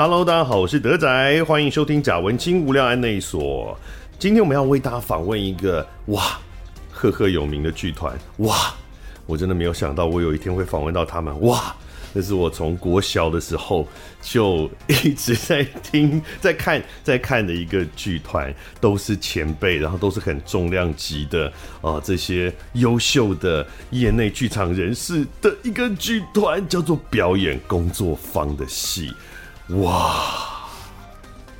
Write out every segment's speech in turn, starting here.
Hello，大家好，我是德仔，欢迎收听贾文清无聊安内所。今天我们要为大家访问一个哇赫赫有名的剧团哇，我真的没有想到我有一天会访问到他们哇。这是我从国小的时候就一直在听、在看、在看的一个剧团，都是前辈，然后都是很重量级的啊、这些优秀的业内剧场人士的一个剧团，叫做表演工作坊的戏。哇！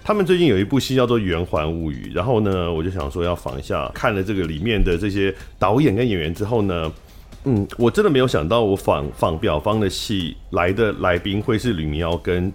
他们最近有一部戏叫做《圆环物语》，然后呢，我就想说要访一下，看了这个里面的这些导演跟演员之后呢。嗯，我真的没有想到，我仿仿表方的戏来的来宾会是吕明瑶跟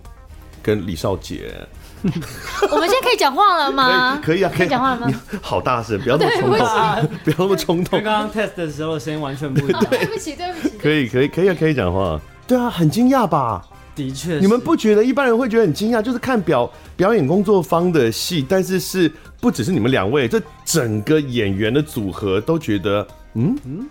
跟李少杰。我们现在可以讲话了吗？可以，可以啊，可以讲话了吗？好大声，不要那么冲动，不要那么冲动。刚刚 test 的时候声音完全不一样。对不起，对不起。可以，可以，可以啊，可以讲话。对啊，很惊讶吧？的确，你们不觉得一般人会觉得很惊讶？就是看表表演工作方的戏，但是是不只是你们两位，这整个演员的组合都觉得。嗯嗯，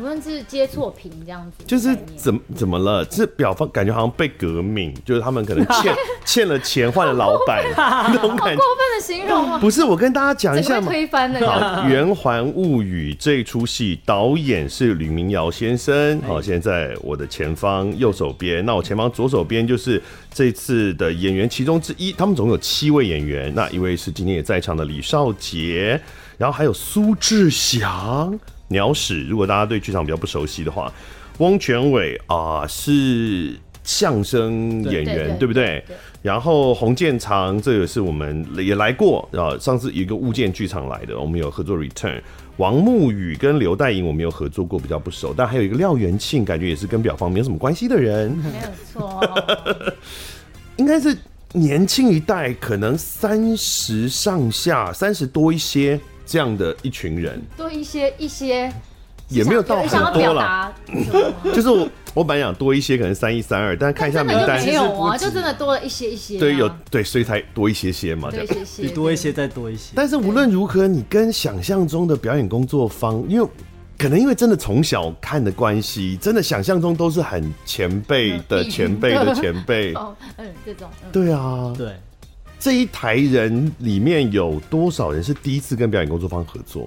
请问是接错屏这样子？就是怎么怎么了？这表方感觉好像被革命，就是他们可能 欠欠了钱换了老板 那种感觉。过分的形容吗？不是，我跟大家讲一下嘛。推翻的。好，《圆环物语》这出戏导演是吕明瑶先生。好，现在在我的前方右手边，那我前方左手边就是这次的演员其中之一。他们总共有七位演员，那一位是今天也在场的李少杰。然后还有苏志祥、鸟屎。如果大家对剧场比较不熟悉的话，翁全伟啊、呃、是相声演员，对，不对，对？然后洪建长，这个是我们也来过啊，上次一个物件剧场来的，我们有合作 return。王沐雨跟刘代莹我们有合作过，比较不熟。但还有一个廖元庆，感觉也是跟表方没有什么关系的人，没有错，应该是年轻一代，可能三十上下，三十多一些。这样的一群人，多一些一些，也没有到很多了。就是我我本来想多一些，可能三一三二，但是看一下名单，没有啊，就真的多了一些一些。对，有对，所以才多一些些嘛，对，比多一些再多一些。但是无论如何，你跟想象中的表演工作方，因为可能因为真的从小看的关系，真的想象中都是很前辈的前辈的前辈。哦，嗯，这种，对啊，对。这一台人里面有多少人是第一次跟表演工作坊合作？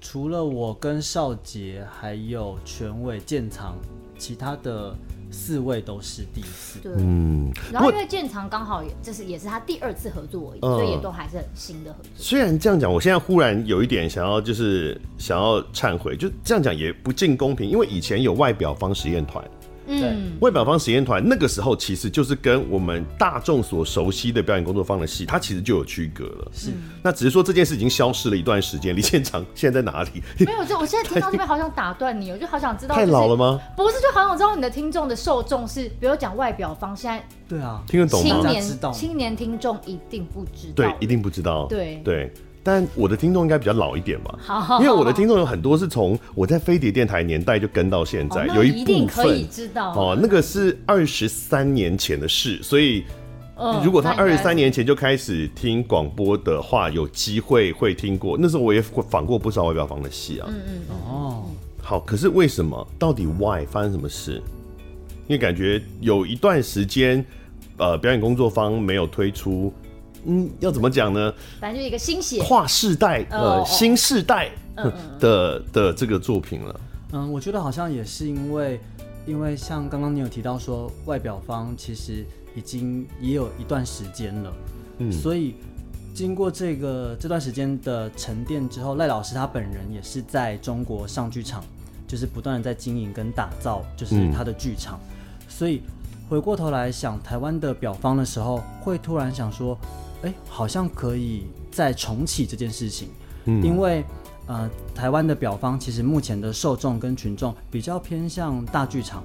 除了我跟少杰，还有全伟、建长，其他的四位都是第一次。对，嗯。然后因为建长刚好也就是也是他第二次合作而已，所以也都还是很新的合作。虽然这样讲，我现在忽然有一点想要就是想要忏悔，就这样讲也不尽公平，因为以前有外表方实验团。嗯，外表方实验团那个时候其实就是跟我们大众所熟悉的表演工作坊的戏，它其实就有区隔了。是，那只是说这件事已经消失了一段时间。李现场现在在哪里？没有，就我现在听到 这边好想打断你，我就好想知道，太老了吗？不是，就好想知道你的听众的受众是，比如讲外表方现在对啊，听得懂吗？青年青年听众一定不知道，对，一定不知道，对对。但我的听众应该比较老一点吧，因为我的听众有很多是从我在飞碟电台年代就跟到现在，有一部分可以知道哦，那个是二十三年前的事，所以如果他二十三年前就开始听广播的话，有机会会听过。那时候我也访过不少外表房的戏啊，嗯嗯哦，好，可是为什么？到底 why 发生什么事？因为感觉有一段时间，呃，表演工作方没有推出。嗯，要怎么讲呢？反正就一个新写跨世代，呃，哦、新世代的的，的这个作品了。嗯，我觉得好像也是因为，因为像刚刚你有提到说，外表方其实已经也有一段时间了，嗯，所以经过这个这段时间的沉淀之后，赖老师他本人也是在中国上剧场，就是不断的在经营跟打造，就是他的剧场，嗯、所以回过头来想台湾的表方的时候，会突然想说。哎，好像可以再重启这件事情，嗯，因为呃，台湾的表方其实目前的受众跟群众比较偏向大剧场，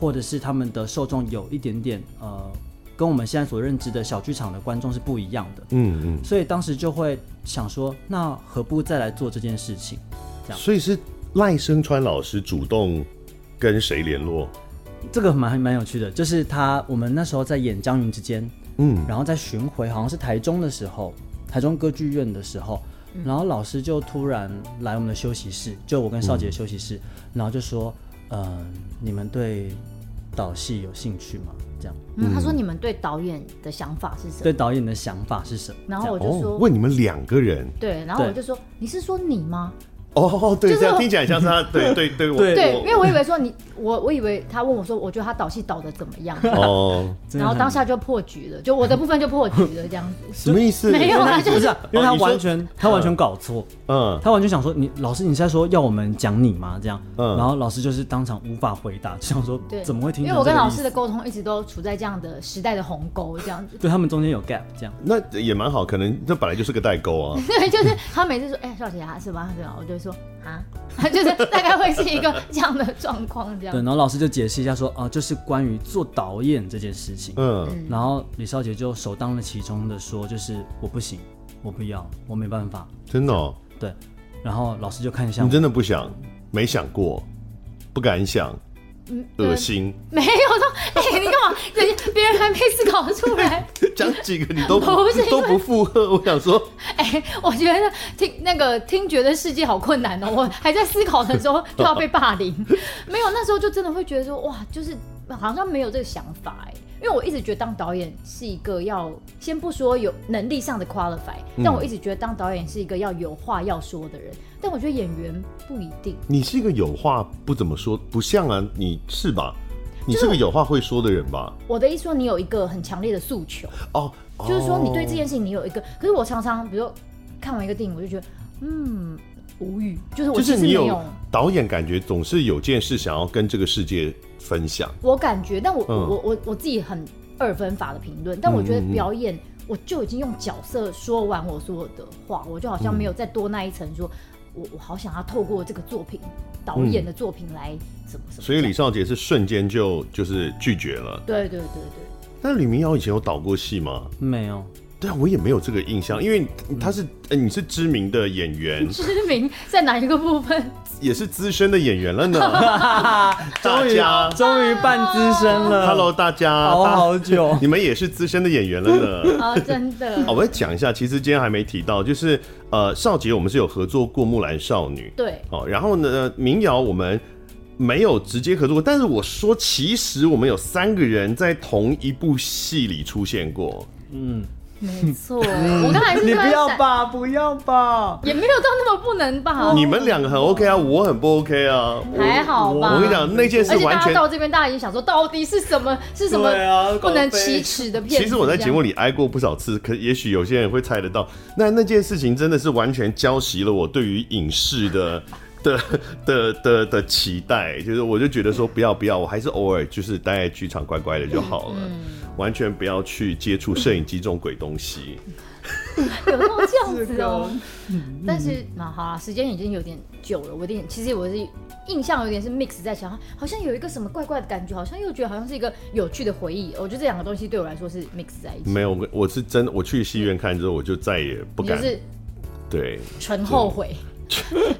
或者是他们的受众有一点点呃，跟我们现在所认知的小剧场的观众是不一样的，嗯嗯，所以当时就会想说，那何不再来做这件事情？这样，所以是赖声川老师主动跟谁联络？这个蛮蛮有趣的，就是他我们那时候在演《江云之间》。嗯，然后在巡回，好像是台中的时候，台中歌剧院的时候，然后老师就突然来我们的休息室，就我跟少杰的休息室，嗯、然后就说，嗯、呃，你们对导戏有兴趣吗？这样。嗯，他说你们对导演的想法是什么？对导演的想法是什么？然后我就说，哦、问你们两个人。对，然后我就说，你是说你吗？哦，对，这样听起来像是他，对对对，我对，因为我以为说你，我我以为他问我说，我觉得他导戏导的怎么样？哦，然后当下就破局了，就我的部分就破局了，这样子。什么意思？没有啊，就是因为他完全他完全搞错，嗯，他完全想说你老师你是在说要我们讲你吗？这样，嗯，然后老师就是当场无法回答，就想说怎么会听？因为我跟老师的沟通一直都处在这样的时代的鸿沟这样子，对他们中间有 gap 这样，那也蛮好，可能这本来就是个代沟啊。对，就是他每次说哎，少杰啊，是吧？对吧？我就说啊。就是大概会是一个这样的状况，这样。对，然后老师就解释一下说，哦、呃，就是关于做导演这件事情。嗯。然后李少杰就首当了其冲的说，就是我不行，我不要，我没办法。真的、哦？对。然后老师就看一下，你真的不想，没想过，不敢想。嗯，恶心。没有说，哎、欸，你干嘛？人家别人还没思考出来，讲几个你都不，不是都不附和。我想说，哎、欸，我觉得听那个听觉的世界好困难哦。我还在思考的时候就要被霸凌，没有，那时候就真的会觉得说，哇，就是好像没有这个想法哎。因为我一直觉得当导演是一个要先不说有能力上的 qualify，、嗯、但我一直觉得当导演是一个要有话要说的人。但我觉得演员不一定。你是一个有话不怎么说，不像啊，你是吧？你是个有话会说的人吧？我的意思说，你有一个很强烈的诉求哦，就是说你对这件事情你有一个。可是我常常，比如说看完一个电影，我就觉得嗯无语，就是我就是你有导演感觉总是有件事想要跟这个世界分享。我感觉，但我、嗯、我我我自己很二分法的评论，但我觉得表演我就已经用角色说完我所有的话，我就好像没有再多那一层说。我我好想要透过这个作品，导演的作品来什么什么。所以李少杰是瞬间就就是拒绝了。对对对对。那李明瑶以前有导过戏吗？没有。对啊，我也没有这个印象，因为他是，呃，你是知名的演员。知名在哪一个部分？也是资深的演员了呢。终于终于半资深了。Hello，大家，熬好久。你们也是资深的演员了呢。啊，真的。好，我来讲一下，其实今天还没提到，就是呃，少杰我们是有合作过《木兰少女》。对。哦，然后呢，民谣我们没有直接合作过，但是我说，其实我们有三个人在同一部戏里出现过。嗯。没错，我刚才是你不要吧，不要吧，也没有到那么不能吧。你们两个很 OK 啊，我很不 OK 啊，还好吧。我跟你讲，那件事完全到这边，大家已经想说，到底是什么是什么不能启齿的片。其实我在节目里挨过不少次，可也许有些人会猜得到。那那件事情真的是完全浇熄了我对于影视的的的的的期待，就是我就觉得说，不要不要，我还是偶尔就是待在剧场乖乖的就好了。完全不要去接触摄影机这种鬼东西，有没有这样子哦？但是那好啦，时间已经有点久了，我有点其实我是印象有点是 mix 在想，好像有一个什么怪怪的感觉，好像又觉得好像是一个有趣的回忆。我觉得这两个东西对我来说是 mix 在一起。没有，我是真的，我去戏院看之后，我就再也不敢，就是对，纯后悔。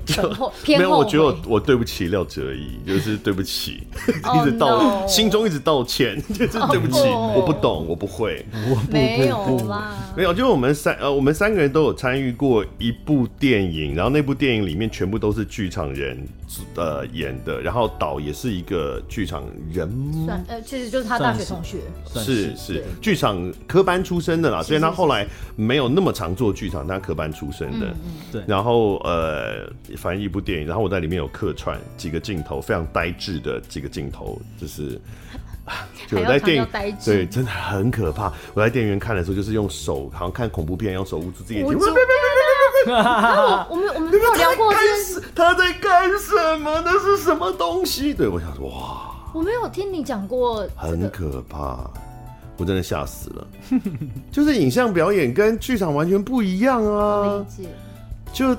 就没有，我觉得我我对不起廖哲一，就是对不起，一直道，oh, no. 心中一直道歉，就是对不起，oh, 我不懂，我不会，我不没有啦，没有，就是我们三呃，我们三个人都有参与过一部电影，然后那部电影里面全部都是剧场人呃演的，然后导也是一个剧场人，算呃，其实就是他大学同学，是是剧场科班出身的啦，虽然他后来没有那么常做剧场，他科班出身的，对，然后呃。呃，反正一部电影，然后我在里面有客串几个镜头，非常呆滞的几个镜头，就是 就我在电影对，真的很可怕。我在电影院看的时候，就是用手，好像看恐怖片，用手捂住自己眼睛。然后 我们我们没有聊过这件事，他在干什么？那是什么东西？对，我想说，哇，我没有听你讲过，很可怕，我真的吓死了。就是影像表演跟剧场完全不一样啊，就。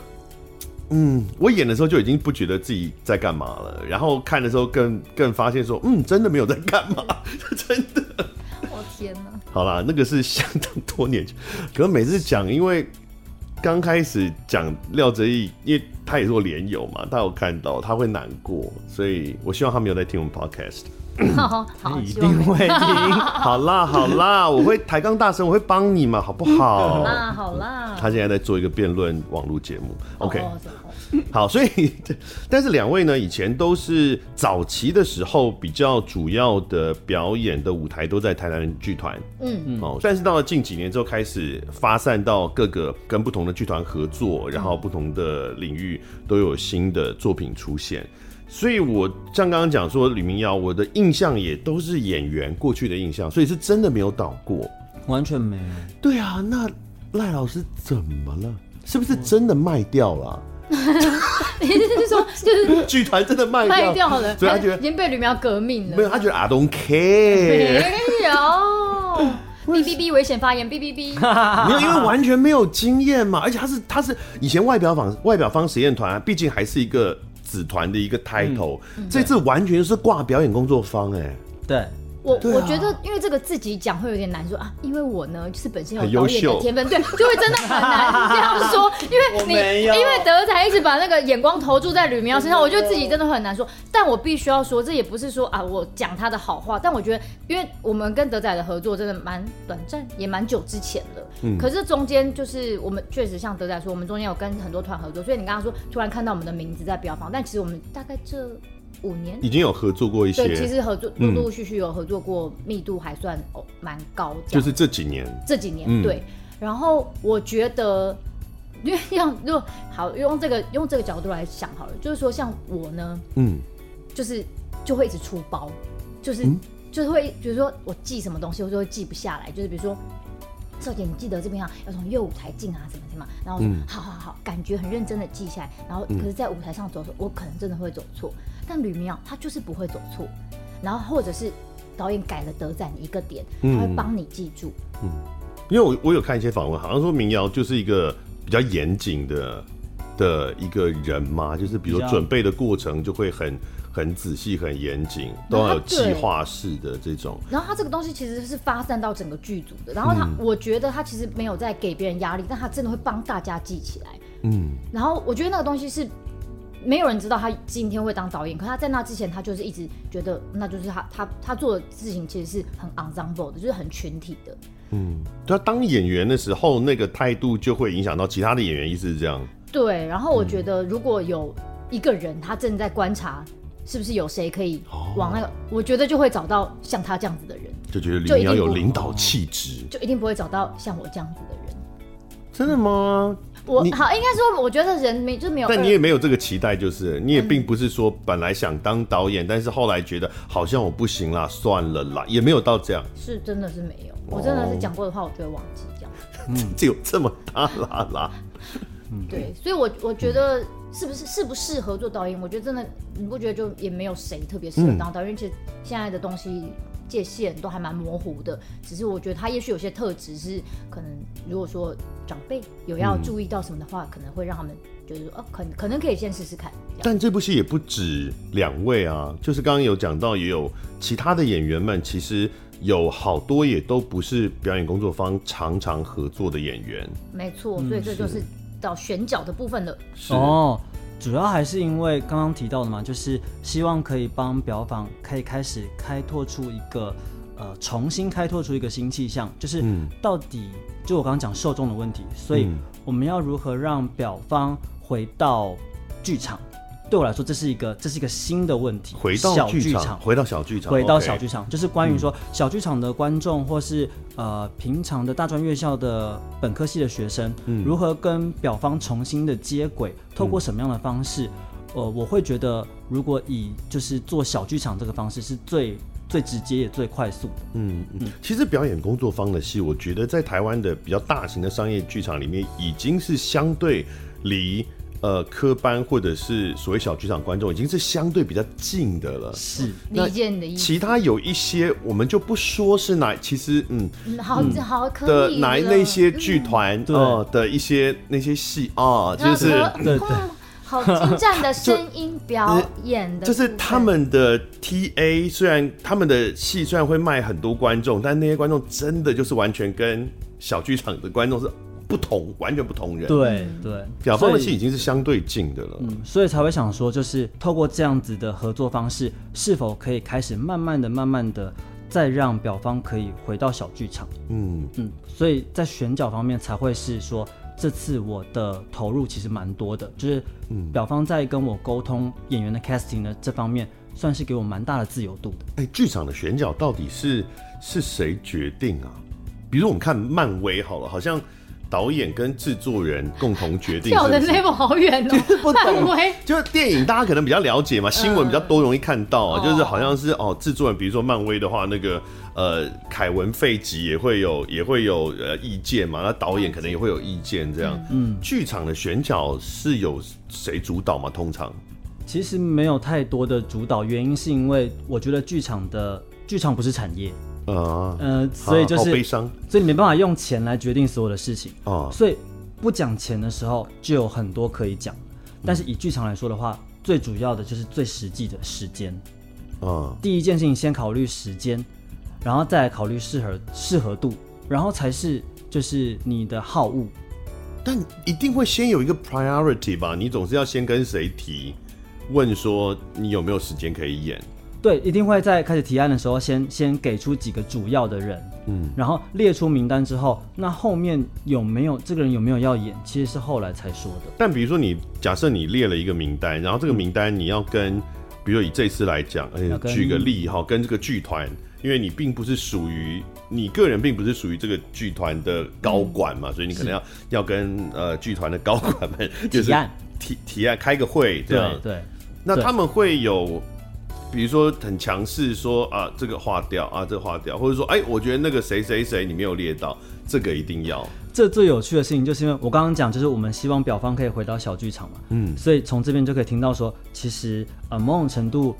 嗯，我演的时候就已经不觉得自己在干嘛了，然后看的时候更更发现说，嗯，真的没有在干嘛，真的。我天哪！好啦，那个是相当多年前，可是每次讲，因为刚开始讲廖哲毅，因为他也是我连友嘛，他有看到他会难过，所以我希望他没有在听我们 podcast。好 好，一定会听。好啦好啦，我会抬杠大神，我会帮你嘛，好不好？好 啦好啦。他现在在做一个辩论网络节目。OK，哦 好，所以但是两位呢，以前都是早期的时候比较主要的表演的舞台都在台南剧团。嗯嗯。哦，但是到了近几年之后，开始发散到各个跟不同的剧团合作，然后不同的领域都有新的作品出现。所以，我像刚刚讲说李明瑶，我的印象也都是演员过去的印象，所以是真的没有导过，完全没有。对啊，那赖老师怎么了？是不是真的卖掉了？你是说就是 剧团真的卖掉卖掉了？所以他觉得已经被吕苗革命了。没有，他觉得 I don't care。没有，哔哔哔，危险发言，哔哔哔。没有，因为完全没有经验嘛，而且他是他是以前外表坊外表方实验团，毕竟还是一个。子团的一个 title，、嗯、这次完全是挂表演工作坊哎、欸，对。我我觉得，因为这个自己讲会有点难说啊，因为我呢就是本身有导演的天分，对，就会真的很难这样说。因为你因为德仔一直把那个眼光投注在吕明耀身上，我觉得自己真的很难说。但我必须要说，这也不是说啊，我讲他的好话。但我觉得，因为我们跟德仔的合作真的蛮短暂，也蛮久之前了。嗯。可是中间就是我们确实像德仔说，我们中间有跟很多团合作，所以你刚刚说突然看到我们的名字在标榜，但其实我们大概这。五年已经有合作过一些，对，其实合作陆陆续续有合作过，密度还算哦蛮高。就是这几年，这几年、嗯、对。然后我觉得，因为要如果好用这个用这个角度来想好了，就是说像我呢，嗯，就是就会一直出包，就是、嗯、就是会比如说我记什么东西，我就会记不下来，就是比如说。少姐，你记得这边啊，要从右舞台进啊，什么什么，然后我说、嗯、好好好，感觉很认真的记下来，然后可是，在舞台上走的时候，我可能真的会走错，但吕明瑶他就是不会走错，然后或者是导演改了德展一个点，他会帮你记住。嗯，因为我我有看一些访问，好像说明瑶就是一个比较严谨的的一个人嘛，就是比如说准备的过程就会很。很仔细、很严谨，都要有计划式的这种。然后他这个东西其实是发散到整个剧组的。然后他，嗯、我觉得他其实没有在给别人压力，但他真的会帮大家记起来。嗯。然后我觉得那个东西是没有人知道他今天会当导演，可他在那之前，他就是一直觉得那就是他他他做的事情其实是很 ensemble 的，就是很群体的。嗯，他当演员的时候，那个态度就会影响到其他的演员，意思是这样。对。然后我觉得如果有一个人他正在观察。是不是有谁可以往那个？我觉得就会找到像他这样子的人，就觉得你要有领导气质，就一定不会找到像我这样子的人。真的吗？我好应该说，我觉得人没就没有，但你也没有这个期待，就是你也并不是说本来想当导演，但是后来觉得好像我不行啦，算了啦，也没有到这样。是真的是没有，我真的是讲过的话，我就会忘记这样。嗯，就有这么大啦啦。对，所以我我觉得。是不是适不适合做导演？我觉得真的，你不觉得就也没有谁特别适合当导演？其实现在的东西界限都还蛮模糊的。只是我觉得他也许有些特质是可能，如果说长辈有要注意到什么的话，可能会让他们觉得说，哦，可可能可以先试试看。但这部戏也不止两位啊，就是刚刚有讲到，也有其他的演员们，其实有好多也都不是表演工作方常常合作的演员。没错，所以这就是。到选角的部分的哦，主要还是因为刚刚提到的嘛，就是希望可以帮表坊可以开始开拓出一个呃，重新开拓出一个新气象，就是到底、嗯、就我刚刚讲受众的问题，所以我们要如何让表方回到剧场？对我来说，这是一个这是一个新的问题。回到小剧场，回到小剧场，回到小剧场，就是关于说小剧场的观众，或是呃平常的大专院校的本科系的学生，如何跟表方重新的接轨，透过什么样的方式？呃，我会觉得，如果以就是做小剧场这个方式，是最最直接也最快速的。嗯嗯，其实表演工作坊的戏，我觉得在台湾的比较大型的商业剧场里面，已经是相对离。呃，科班或者是所谓小剧场观众已经是相对比较近的了。是，理解你的意思。其他有一些，我们就不说是哪，其实嗯，好好可以的哪那些剧团呃的一些那些戏啊，就是对对，好精湛的声音表演的，就是他们的 TA，虽然他们的戏虽然会卖很多观众，但那些观众真的就是完全跟小剧场的观众是。不同，完全不同人。对对，表方的戏已经是相对近的了。嗯，所以才会想说，就是透过这样子的合作方式，是否可以开始慢慢的、慢慢的，再让表方可以回到小剧场。嗯嗯，所以在选角方面才会是说，这次我的投入其实蛮多的，就是表方在跟我沟通演员的 casting 的这方面，算是给我蛮大的自由度的。哎，剧场的选角到底是是谁决定啊？比如我们看漫威好了，好像导演跟制作人共同决定是是。跳的 level 好远哦，漫威就是电影大家可能比较了解嘛，新闻比较多，容易看到啊。就是好像是哦，制作人比如说漫威的话，那个呃凯文费吉也会有也会有呃意见嘛，那导演可能也会有意见这样。嗯，剧场的选角是有谁主导吗？通常其实没有太多的主导，原因是因为我觉得剧场的剧场不是产业。呃呃，所以就是，悲伤，所以你没办法用钱来决定所有的事情啊。所以不讲钱的时候，就有很多可以讲。但是以剧场来说的话，最主要的就是最实际的时间。啊，第一件事情先考虑时间，然后再来考虑适合适合度，然后才是就是你的好恶。但一定会先有一个 priority 吧？你总是要先跟谁提，问说你有没有时间可以演。对，一定会在开始提案的时候先，先先给出几个主要的人，嗯，然后列出名单之后，那后面有没有这个人有没有要演，其实是后来才说的。但比如说你假设你列了一个名单，然后这个名单你要跟，比如说以这次来讲，哎，举个例哈，跟这个剧团，因为你并不是属于你个人，并不是属于这个剧团的高管嘛，嗯、所以你可能要要跟呃剧团的高管们就是提案。提提案开个会这样，对，对那他们会有。比如说很强势说啊，这个划掉啊，这个划掉，或者说哎，我觉得那个谁谁谁你没有列到，这个一定要。这最有趣的事情就是因为我刚刚讲，就是我们希望表方可以回到小剧场嘛，嗯，所以从这边就可以听到说，其实呃某种程度。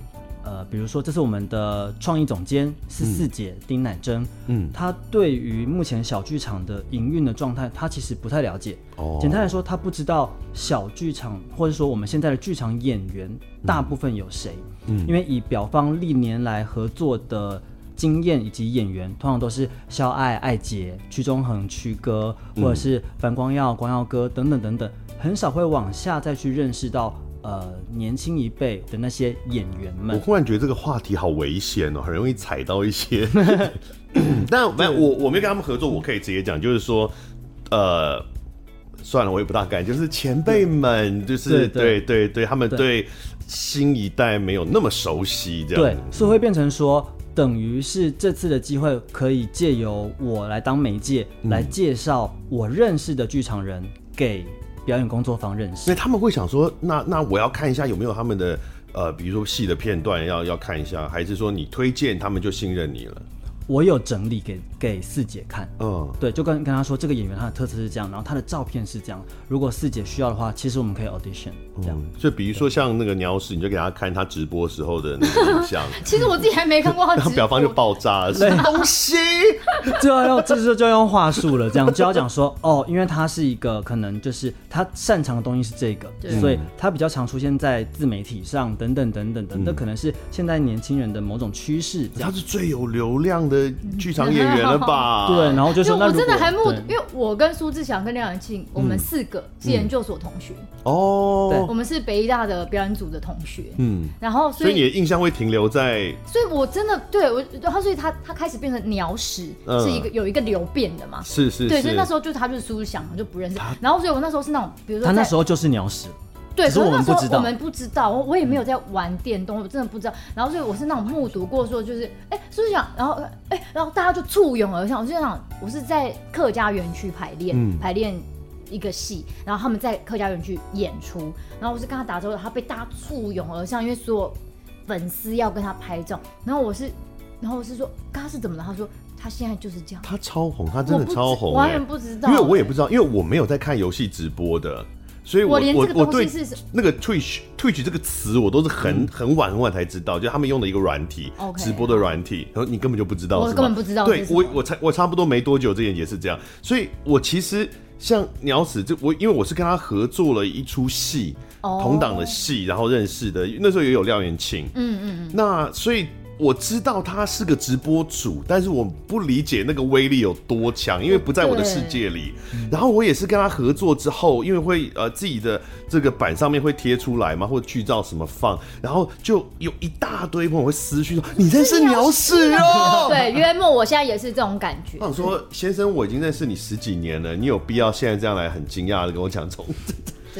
呃，比如说，这是我们的创意总监是四姐丁乃真，嗯，她对于目前小剧场的营运的状态，她其实不太了解。哦，简单来说，她不知道小剧场或者说我们现在的剧场演员大部分有谁。嗯，因为以表方历年来合作的经验以及演员，通常都是肖爱、艾姐、屈中恒、曲哥，或者是樊光耀、光耀哥等等等等，很少会往下再去认识到。呃，年轻一辈的那些演员们，我忽然觉得这个话题好危险哦，很容易踩到一些。但没有，我我没跟他们合作，我可以直接讲，就是说，呃，算了，我也不大敢，就是前辈们，就是对对对，对，对，他们对新一代没有那么熟悉，这样对，所以会变成说，等于是这次的机会可以借由我来当媒介，嗯、来介绍我认识的剧场人给。表演工作坊认识，所以他们会想说，那那我要看一下有没有他们的呃，比如说戏的片段要要看一下，还是说你推荐他们就信任你了？我有整理给给四姐看，嗯，对，就跟跟他说这个演员他的特色是这样，然后他的照片是这样。如果四姐需要的话，其实我们可以 audition 这样。就、嗯、比如说像那个鸟屎，你就给他看他直播时候的那个影像。其实我自己还没看过他直播，然后表方就爆炸了，什么东西？就要用这就就要用话术了，这样 就要讲说哦，因为他是一个可能就是他擅长的东西是这个，所以他比较常出现在自媒体上等等等等等，那、嗯、可能是现在年轻人的某种趋势。他是最有流量的剧场。演员了吧？对，然后就说，那我真的还目，因为我跟苏志祥跟廖元庆，我们四个是研究所同学哦，对，我们是北艺大的表演组的同学，嗯，然后所以你的印象会停留在，所以我真的对我，他所以他他开始变成鸟屎，是一个有一个流变的嘛，是是，对，所以那时候就他就是苏志祥就不认识，然后所以我那时候是那种，比如说他那时候就是鸟屎。对，可是那时候我们不知道，我我也没有在玩电动，我真的不知道。然后所以我是那种目睹过，说就是，哎，是不是想，然后，哎，然后大家就簇拥而上。我就想，我是在客家园区排练，嗯、排练一个戏，然后他们在客家园去演出，然后我是跟他打招呼，他被大家簇拥而上，因为所有粉丝要跟他拍照。然后我是，然后我是说，他是怎么了？他说他现在就是这样。他超红，他真的超红，完全不知道，因为我也不知道，因为我没有在看游戏直播的。所以我，我我我对那个 Twitch Twitch 这个词，我都是很很晚很晚才知道，就他们用的一个软体，Okay. 直播的软体，然后你根本就不知道，我根本不知道。对我我才我差不多没多久，这件也是这样。所以我其实像鸟屎，就我因为我是跟他合作了一出戏，同档的戏，然后认识的，那时候也有廖元庆，嗯嗯嗯。那所以我知道他是个直播主，但是我不理解那个威力有多强，因为不在我的世界里。然后我也是跟他合作之后，因为会呃自己的这个板上面会贴出来嘛，或者剧照什么放，然后就有一大堆朋友会私讯说：“你认识鸟屎哦？”对，约莫我现在也是这种感觉。我想说，先生，我已经认识你十几年了，你有必要现在这样来很惊讶的跟我讲这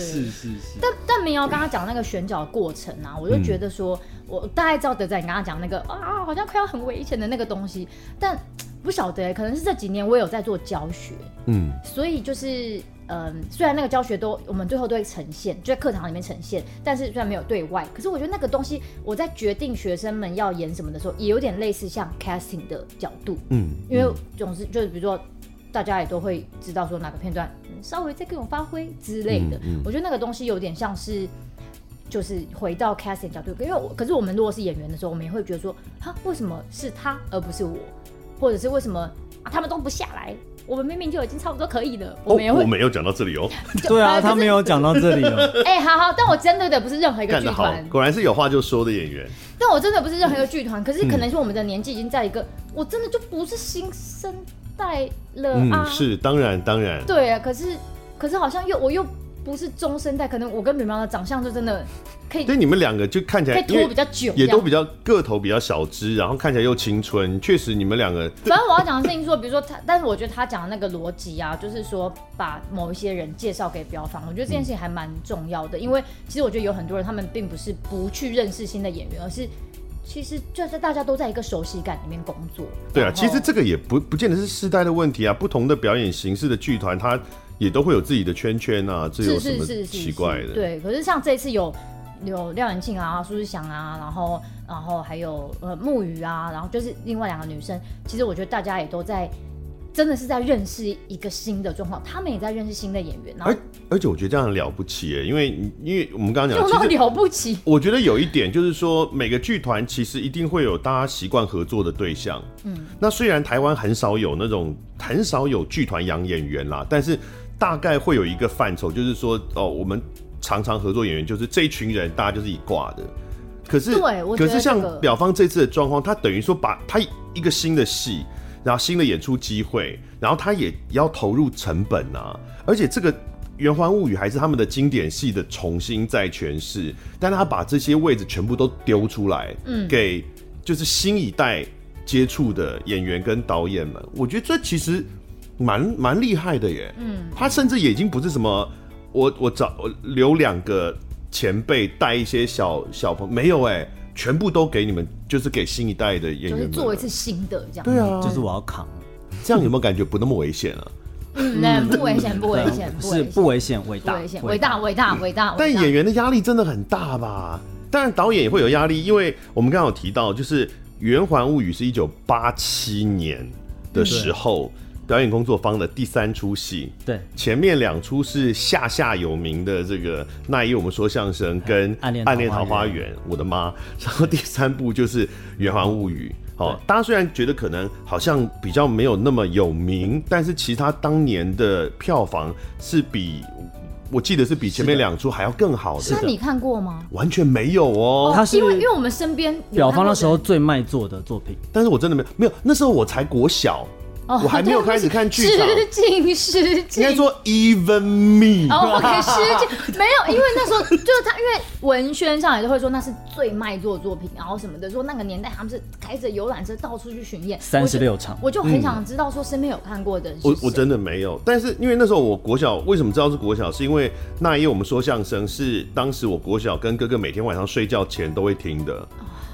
种？是是是。但但没有刚刚讲那个选角过程啊，我就觉得说。嗯我大概知道德仔你刚刚讲那个啊，好像快要很危险的那个东西，但不晓得，可能是这几年我有在做教学，嗯，所以就是嗯，虽然那个教学都我们最后都会呈现，就在课堂里面呈现，但是虽然没有对外，可是我觉得那个东西我在决定学生们要演什么的时候，也有点类似像 casting 的角度，嗯，因为总是就是比如说大家也都会知道说哪个片段稍微再更有发挥之类的，嗯嗯，我觉得那个东西有点像是。就是回到 casting 角度，因为我可是我们如果是演员的时候，我们也会觉得说，哈，为什么是他而不是我，或者是为什么啊他们都不下来？我们明明就已经差不多可以了。我们也会，我没有讲到这里哦。对啊，他没有讲到这里哦。哎，好好，但我针对的不是任何一个剧团，果然是有话就说的演员。但我真的不是任何一个剧团，可是可能是我们的年纪已经在一个，我真的就不是新生代了啊。是，当然当然。对啊，可是可是好像又我又。不是中生代，可能我跟苗苗的长相就真的可以。所以你们两个就看起来可以拖比较久，也都比较个头比较小只，然后看起来又青春。确实，你们两个。反正我要讲的事情说，比如说他，但是我觉得他讲的那个逻辑啊，就是说把某一些人介绍给标房，我觉得这件事情还蛮重要的。嗯、因为其实我觉得有很多人，他们并不是不去认识新的演员，而是其实就是大家都在一个熟悉感里面工作。对啊，其实这个也不不见得是世代的问题啊，不同的表演形式的剧团，它。也都会有自己的圈圈啊，这有什么奇怪的？对，可是像这次有有廖元庆啊、苏志祥啊，然后然后还有呃木鱼啊，然后就是另外两个女生。其实我觉得大家也都在，真的是在认识一个新的状况，他们也在认识新的演员。而而且我觉得这样很了不起耶，因为因为我们刚刚讲有那么了不起。我觉得有一点就是说，每个剧团其实一定会有大家习惯合作的对象。嗯，那虽然台湾很少有那种很少有剧团养演员啦，但是。大概会有一个范畴，就是说，哦，我们常常合作演员，就是这一群人，大家就是一挂的。可是，对，可是像表方这次的状况，他等于说把他一个新的戏，然后新的演出机会，然后他也要投入成本啊。而且这个《圆环物语》还是他们的经典戏的重新再诠释，但他把这些位置全部都丢出来，嗯，给就是新一代接触的演员跟导演们，我觉得这其实。蛮蛮厉害的耶，嗯，他甚至也已经不是什么，我我找我留两个前辈带一些小小朋友，没有哎，全部都给你们，就是给新一代的演员，就是做一次新的这样，对啊，就是我要扛，这样有没有感觉不那么危险啊？嗯，那不危险，不危险，是不危险，伟大，危险，伟大，伟大，伟大。但演员的压力真的很大吧？当然导演也会有压力，因为我们刚刚有提到，就是《圆环物语》是一九八七年的时候。表演工作坊的第三出戏，对，前面两出是下下有名的这个那一我们说相声跟暗恋桃花源，我的妈！然后第三部就是圆环物语。好，大家虽然觉得可能好像比较没有那么有名，但是其实他当年的票房是比我记得是比前面两出还要更好的。那你看过吗？完全没有哦，他是因为因为我们身边表方那时候最卖座的作品，但是我真的没有没有，那时候我才国小。我还没有开始看剧场。失敬失敬。应该说 even me。哦，OK，失敬。没有，因为那时候就是他，因为文宣上来都会说那是最卖座作品，然后什么的，说那个年代他们是开着游览车到处去巡演，三十六场。我就很想知道说身边有看过的人。我我真的没有，但是因为那时候我国小为什么知道是国小，是因为那一夜我们说相声是当时我国小跟哥哥每天晚上睡觉前都会听的，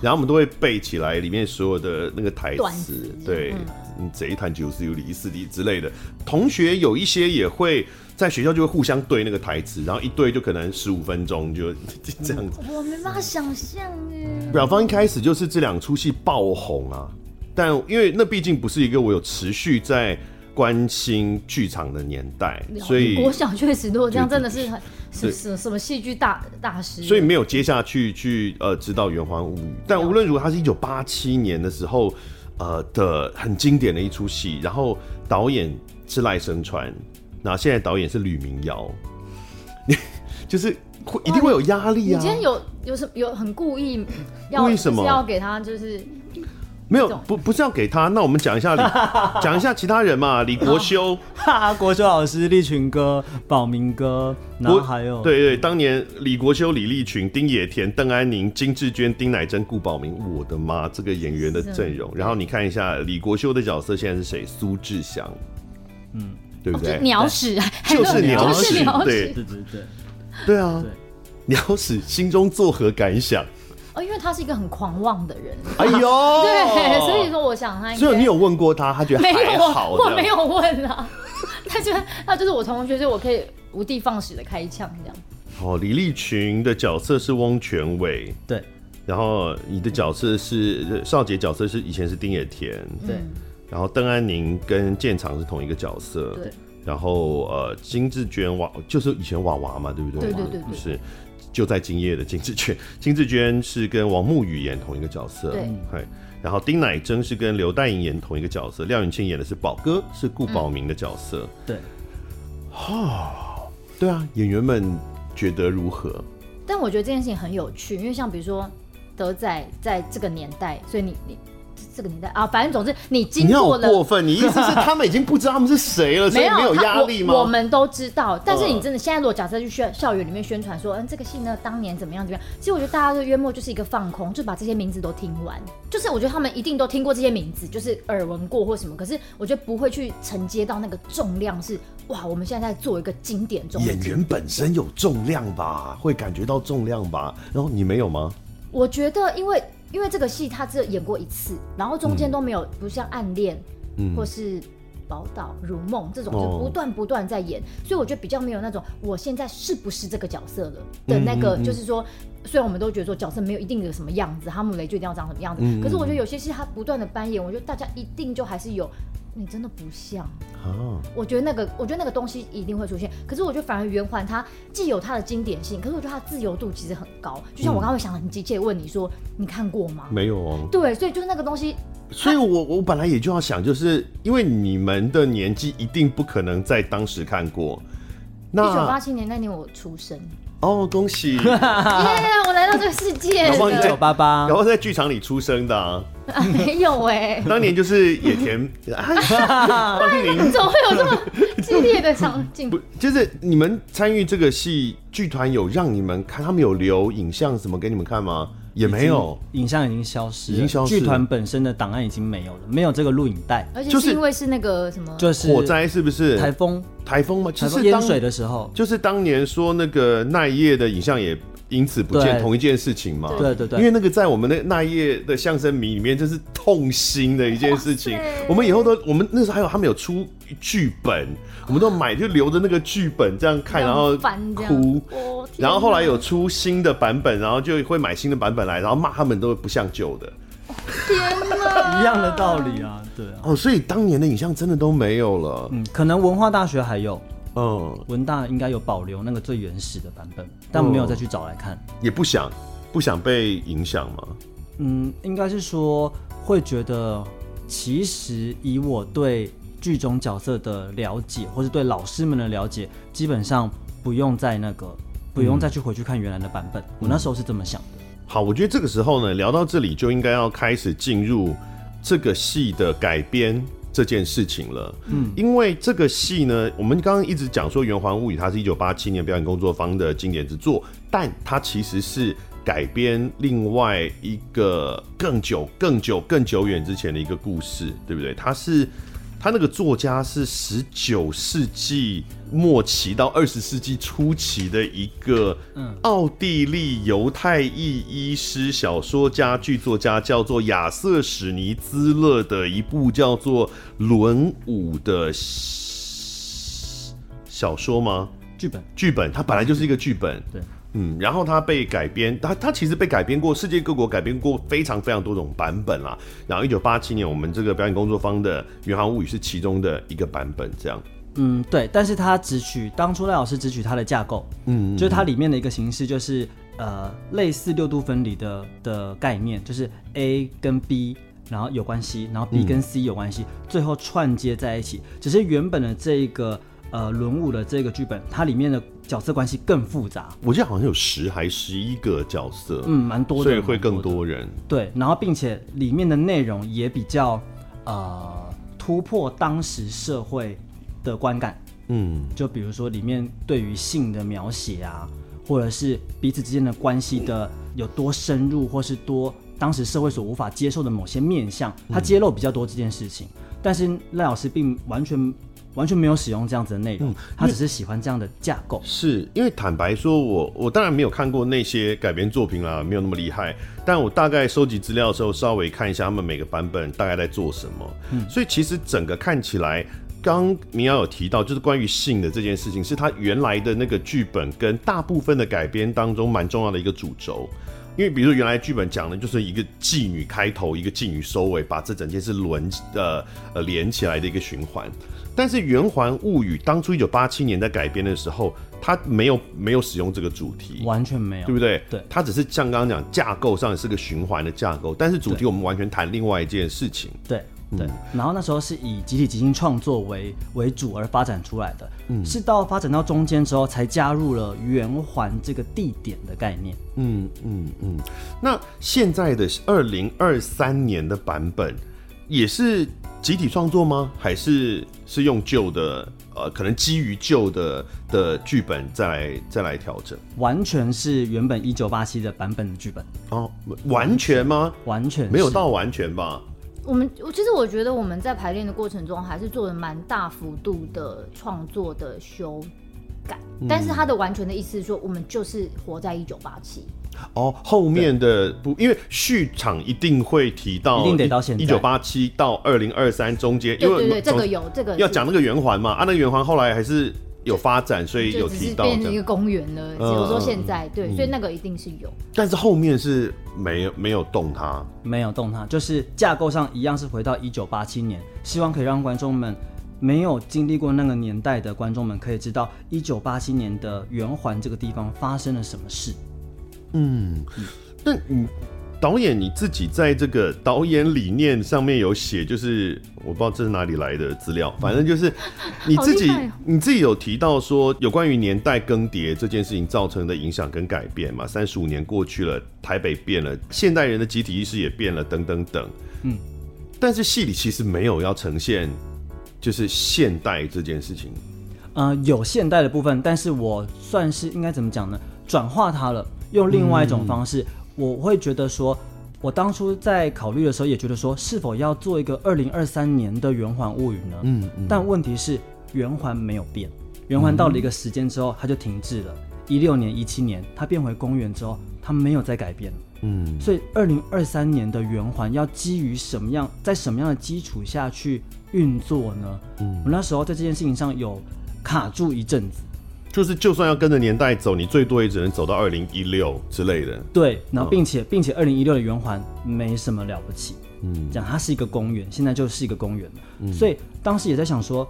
然后我们都会背起来里面所有的那个台词，对。嗯，这一坛就是有李四弟之类的，同学有一些也会在学校就会互相对那个台词，然后一对就可能十五分钟就这样子。我没办法想象哎。表方一开始就是这两出戏爆红啊，但因为那毕竟不是一个我有持续在关心剧场的年代，所以我想确实如果这样真的是很是什什么戏剧大大师，所以没有接下去去呃知道圆环物语。但无论如何，他是一九八七年的时候。呃的很经典的一出戏，然后导演是赖声川，然后现在导演是吕明瑶，你 就是会一定会有压力啊！你今天有有什么有很故意要故意什么要给他就是没有，不不是要给他。那我们讲一下李，讲一下其他人嘛。李国修，哈，国修老师、立群哥、宝明哥，然后还有对，对对，当年李国修、李立群、丁野田、邓安宁、金志娟、丁乃真、顾宝明，我的妈，这个演员的阵容。然后你看一下李国修的角色现在是谁？苏志祥，嗯，对不对？哦、鸟屎，就是鸟屎，对对对对，对啊，对鸟屎心中作何感想？哦，因为他是一个很狂妄的人。哎呦，我想他。所以你有问过他，他觉得还好。没有，我没有问啊。他觉得他就是我同学，所以我可以无地放矢的开枪这样。哦，李立群的角色是翁全伟，对。然后你的角色是少杰，角色是以前是丁野田，对。然后邓安宁跟建长是同一个角色，对。然后呃，金志娟娃就是以前娃娃嘛，对不对？对对对，是。就在今夜的金志娟，金志娟是跟王沐雨演同一个角色，对，然后丁乃真是跟刘黛莹演同一个角色，廖允庆演的是宝哥，是顾宝明的角色，嗯、对，哈，对啊，演员们觉得如何？但我觉得这件事情很有趣，因为像比如说德仔在这个年代，所以你你。这个年代啊，反正总之你经过了，你过分，你意思是他们已经不知道他们是谁了，所以没有压力吗？我？我们都知道，但是你真的现在如果假设去校校园里面宣传说，嗯，这个戏呢当年怎么样怎么样，其实我觉得大家的约莫就是一个放空，就把这些名字都听完，就是我觉得他们一定都听过这些名字，就是耳闻过或什么，可是我觉得不会去承接到那个重量是哇，我们现在在做一个经典中。演员本身有重量吧，会感觉到重量吧，然后你没有吗？我觉得因为。因为这个戏他只有演过一次，然后中间都没有，不像暗恋，嗯，或是宝岛如梦这种，就不断不断在演，哦，所以我觉得比较没有那种我现在是不是这个角色了的那个，就是说，虽然我们都觉得说角色没有一定的什么样子，哈姆雷就一定要长什么样子，嗯，可是我觉得有些戏他不断的扮演，我觉得大家一定就还是有。你真的不像，啊，我觉得那个，我觉得那个东西一定会出现。可是我觉得反而圆环它既有它的经典性，可是我觉得它自由度其实很高。就像我刚刚会想很急切问你说，你看过吗？没有哦。对，所以就是那个东西。所以我我本来也就要想，就是因为你们的年纪一定不可能在当时看过。那一九八七年那年我出生。哦，恭喜！耶，我来到这个世界。一九八八，然后在剧场里出生的啊？啊 没有哎、欸，当年就是野田。当 年怎么会有这么激烈的场景？不，就是你们参与这个戏，剧团有让你们看，他们有留影像什么给你们看吗？也没有，影像已经消失，已经消失。剧团本身的档案已经没有了，没有这个录影带。而且是因为是那个什么，就是火灾，是不是？台风，台风吗？就是淹水的时候，就是当年说那个奈叶的影像也因此不见，同一件事情嘛。对对对，因为那个在我们那那一页的相声迷里面，这是痛心的一件事情。我们以后都，我们那时候还有他们有出剧本，我们都买就留着那个剧本这样看，然后哭。然后后来有出新的版本，然后就会买新的版本来，然后骂他们都不像旧的。天哪，一样的道理啊，对啊。哦，所以当年的影像真的都没有了。嗯，可能文化大学还有。嗯，文大应该有保留那个最原始的版本，但没有再去找来看。也不想，不想被影响吗？嗯，应该是说会觉得，其实以我对剧中角色的了解，或是对老师们的了解，基本上不用再那个，不用再去回去看原来的版本。嗯，我那时候是这么想的。好，我觉得这个时候呢，聊到这里就应该要开始进入这个戏的改编。这件事情了，嗯，因为这个戏呢，我们刚刚一直讲说《圆环物语》，它是一九八七年表演工作坊的经典之作，但它其实是改编另外一个更久、更久、更久远之前的一个故事，对不对？它是。他那个作家是十九世纪末期到二十世纪初期的一个奥地利犹太裔医师、小说家、剧作家，叫做亚瑟·史尼兹勒的一部叫做《轮舞》的小说吗？剧本，剧本，它本来就是一个剧本，对。嗯，然后他被改编，他他其实被改编过，世界各国改编过非常非常多种版本啦。然后一九八七年，我们这个表演工作坊的《宇航物语》是其中的一个版本，这样。嗯，对，但是他只取当初赖老师只取它的架构，嗯，就是它里面的一个形式，就是呃类似六度分离的的概念，就是 A 跟 B 然后有关系，然后 B 跟 C 有关系，嗯、最后串接在一起。只是原本的这一个。呃轮舞的这个剧本，它里面的角色关系更复杂。我记得好像有十还十一个角色，嗯，蛮多的，所以会更多人。对，然后并且里面的内容也比较呃突破当时社会的观感。嗯，就比如说里面对于性的描写啊，或者是彼此之间的关系的有多深入，或是多当时社会所无法接受的某些面向，他揭露比较多这件事情。嗯、但是赖老师并完全完全没有使用这样子的内容，他只是喜欢这样的架构。是因为坦白说我，我我当然没有看过那些改编作品啦，没有那么厉害。但我大概收集资料的时候，稍微看一下他们每个版本大概在做什么。嗯，所以其实整个看起来。刚明瑶有提到，就是关于性的这件事情，是他原来的那个剧本跟大部分的改编当中蛮重要的一个主轴。因为比如说原来剧本讲的就是一个妓女开头，一个妓女收尾，把这整件事轮呃呃连起来的一个循环。但是《圆环物语》当初一九八七年在改编的时候，它没有没有使用这个主题，完全没有，对不对？对，它只是像刚刚讲架构上是个循环的架构，但是主题我们完全谈另外一件事情。对。对，然后那时候是以集体即兴创作为为主而发展出来的，嗯，是到发展到中间之后才加入了圆环这个地点的概念，嗯嗯嗯。那现在的二零二三年的版本也是集体创作吗？还是是用旧的呃，可能基于旧的的剧本再来再来调整？完全是原本一九八七的版本的剧本哦，完全吗？完全没有到完全吧。我们其实我觉得我们在排练的过程中还是做了蛮大幅度的创作的修改，嗯、但是它的完全的意思是说，我们就是活在一九八七。哦，后面的不，因为序场一定会提到，一定得到现在一九八七到二零二三中间，对对对，这个有这个要讲那个圆环嘛，啊，那个圆环后来还是。有发展，所以有提到变成一个公园了。比如说现在，对，所以那个一定是有。但是后面是没有没有动它，没有动它，就是架构上一样是回到一九八七年，希望可以让观众们没有经历过那个年代的观众们可以知道一九八七年的圆环这个地方发生了什么事。嗯，那你。导演你自己在这个导演理念上面有写，就是我不知道这是哪里来的资料，反正就是 你自己你自己有提到说有关于年代更迭这件事情造成的影响跟改变嘛？三十五年过去了，台北变了，现代人的集体意识也变了，等等等。嗯，但是戏里其实没有要呈现就是现代这件事情。呃，有现代的部分，但是我算是应该怎么讲呢？转化它了，用另外一种方式。嗯我会觉得说，我当初在考虑的时候，也觉得说，是否要做一个二零二三年的圆环物语呢？嗯，嗯，但问题是，圆环没有变，圆环到了一个时间之后，它就停滞了。一六年、一七年，它变回公园之后，它没有再改变。嗯，所以二零二三年的圆环要基于什么样，在什么样的基础下去运作呢？嗯，我那时候在这件事情上有卡住一阵子。就是，就算要跟着年代走，你最多也只能走到二零一六之类的。对，然后并且、嗯、并且，二零一六的圆环没什么了不起。嗯，讲它是一个公园，现在就是一个公园。嗯，所以当时也在想说，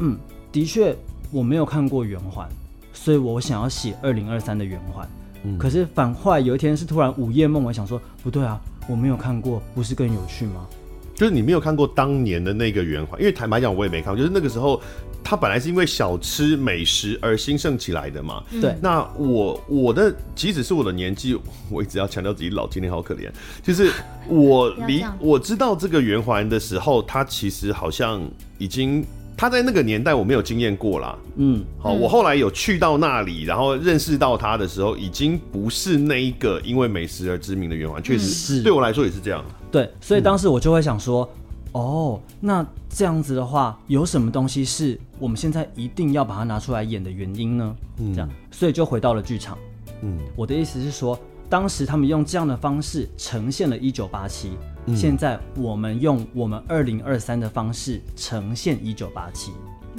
嗯，的确我没有看过圆环，所以我想要写二零二三的圆环。嗯，可是反坏有一天是突然午夜梦，我想说不对啊，我没有看过，不是更有趣吗？就是你没有看过当年的那个圆环，因为坦白讲我也没看过，就是那个时候。它本来是因为小吃美食而兴盛起来的嘛。对。那我我的即使是我的年纪，我一直要强调自己老，今天好可怜。就是我 离我知道这个圆环的时候，它其实好像已经，他在那个年代我没有经验过啦。嗯。好，我后来有去到那里，然后认识到他的时候，已经不是那一个因为美食而知名的圆环。确实是对我来说也是这样。对，所以当时我就会想说。哦，那这样子的话，有什么东西是我们现在一定要把它拿出来演的原因呢？嗯，这样，所以就回到了剧场。嗯，我的意思是说，当时他们用这样的方式呈现了1987，嗯，现在我们用我们2023的方式呈现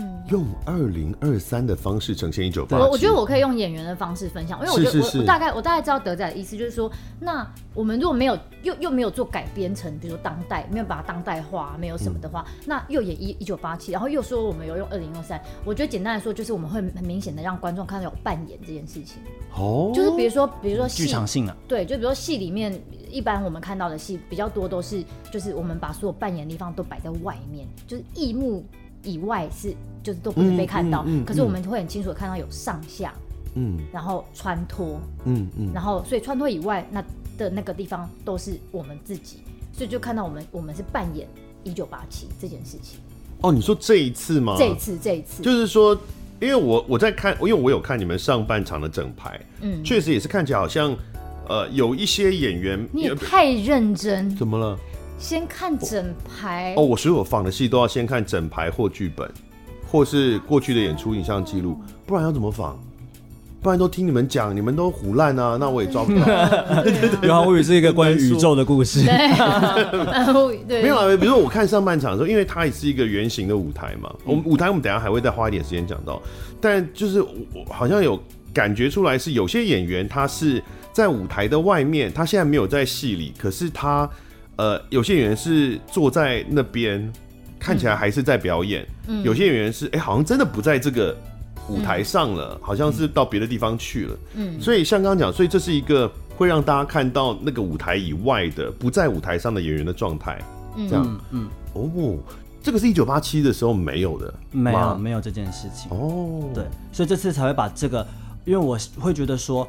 1987。用二零二三的方式呈现一九八七。我我觉得我可以用演员的方式分享，因为我觉得我我大概我大概知道德仔的意思，就是说，那我们如果没有又又没有做改编成，比如说当代，没有把它当代化，没有什么的话，嗯、那又演一一九八七，然后又说我们有用二零二三，我觉得简单来说，就是我们会很明显的让观众看到有扮演这件事情。哦，就是比如说比如说剧场性啊，对，就比如说戏里面一般我们看到的戏比较多都是，就是我们把所有扮演的地方都摆在外面，就是异幕。以外是就是都不是被看到，嗯嗯嗯、可是我们会很清楚的看到有上下，嗯，然后穿脱，嗯嗯，然后所以穿脱以外那的那个地方都是我们自己，所以就看到我们我们是扮演一九八七这件事情。哦，你说这一次吗？这一次，这一次，就是说，因为我我在看，因为我有看你们上半场的整排，嗯，确实也是看起来好像，呃，有一些演员，你也太认真，怎么了？先看整排哦，我所有放的戏都要先看整排或剧本，或是过去的演出影像记录，不然要怎么放？不然都听你们讲，你们都胡烂啊，那我也抓不到。《流浪物语》是一个关于宇宙的故事。对，没有啊。比如说我看上半场的时候，因为它也是一个圆形的舞台嘛，嗯、我们舞台我们等下还会再花一点时间讲到。但就是我好像有感觉出来，是有些演员他是在舞台的外面，他现在没有在戏里，可是他呃，有些演员是坐在那边，看起来还是在表演。嗯、有些演员是哎、欸，好像真的不在这个。舞台上了，好像是到别的地方去了。嗯，所以像刚刚讲，所以这是一个会让大家看到那个舞台以外的不在舞台上的演员的状态。嗯，这样，嗯，哦，这个是一九八七的时候没有的，没有没有这件事情。哦，对，所以这次才会把这个，因为我会觉得说，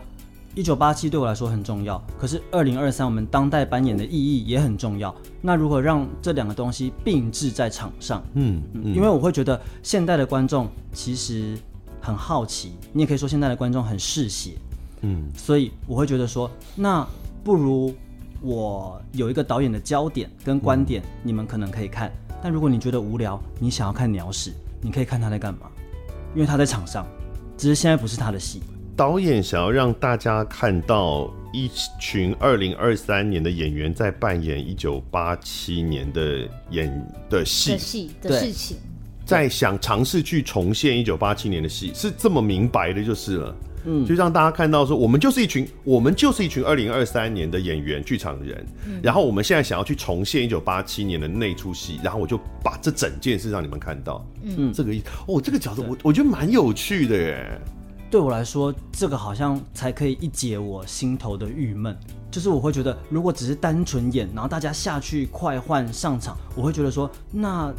一九八七对我来说很重要，可是二零二三我们当代扮演的意义也很重要。那如何让这两个东西并置在场上？嗯，嗯，因为我会觉得现代的观众其实。很好奇，你也可以说现代的观众很嗜血，嗯，所以我会觉得说，那不如我有一个导演的焦点跟观点，嗯、你们可能可以看。但如果你觉得无聊，你想要看鸟屎，你可以看他在干嘛，因为他在场上，只是现在不是他的戏。导演想要让大家看到一群二零二三年的演员在扮演一九八七年的演的戏的戏的事情。在想尝试去重现一九八七年的戏，是这么明白的，就是了。嗯，就让大家看到说，我们就是一群，我们就是一群二零二三年的演员、剧场人。嗯，然后我们现在想要去重现一九八七年的那出戏，然后我就把这整件事让你们看到。嗯，这个意思。哦，这个角度我我觉得蛮有趣的耶。对我来说，这个好像才可以一解我心头的郁闷。就是我会觉得，如果只是单纯演，然后大家下去快换上场，我会觉得说那。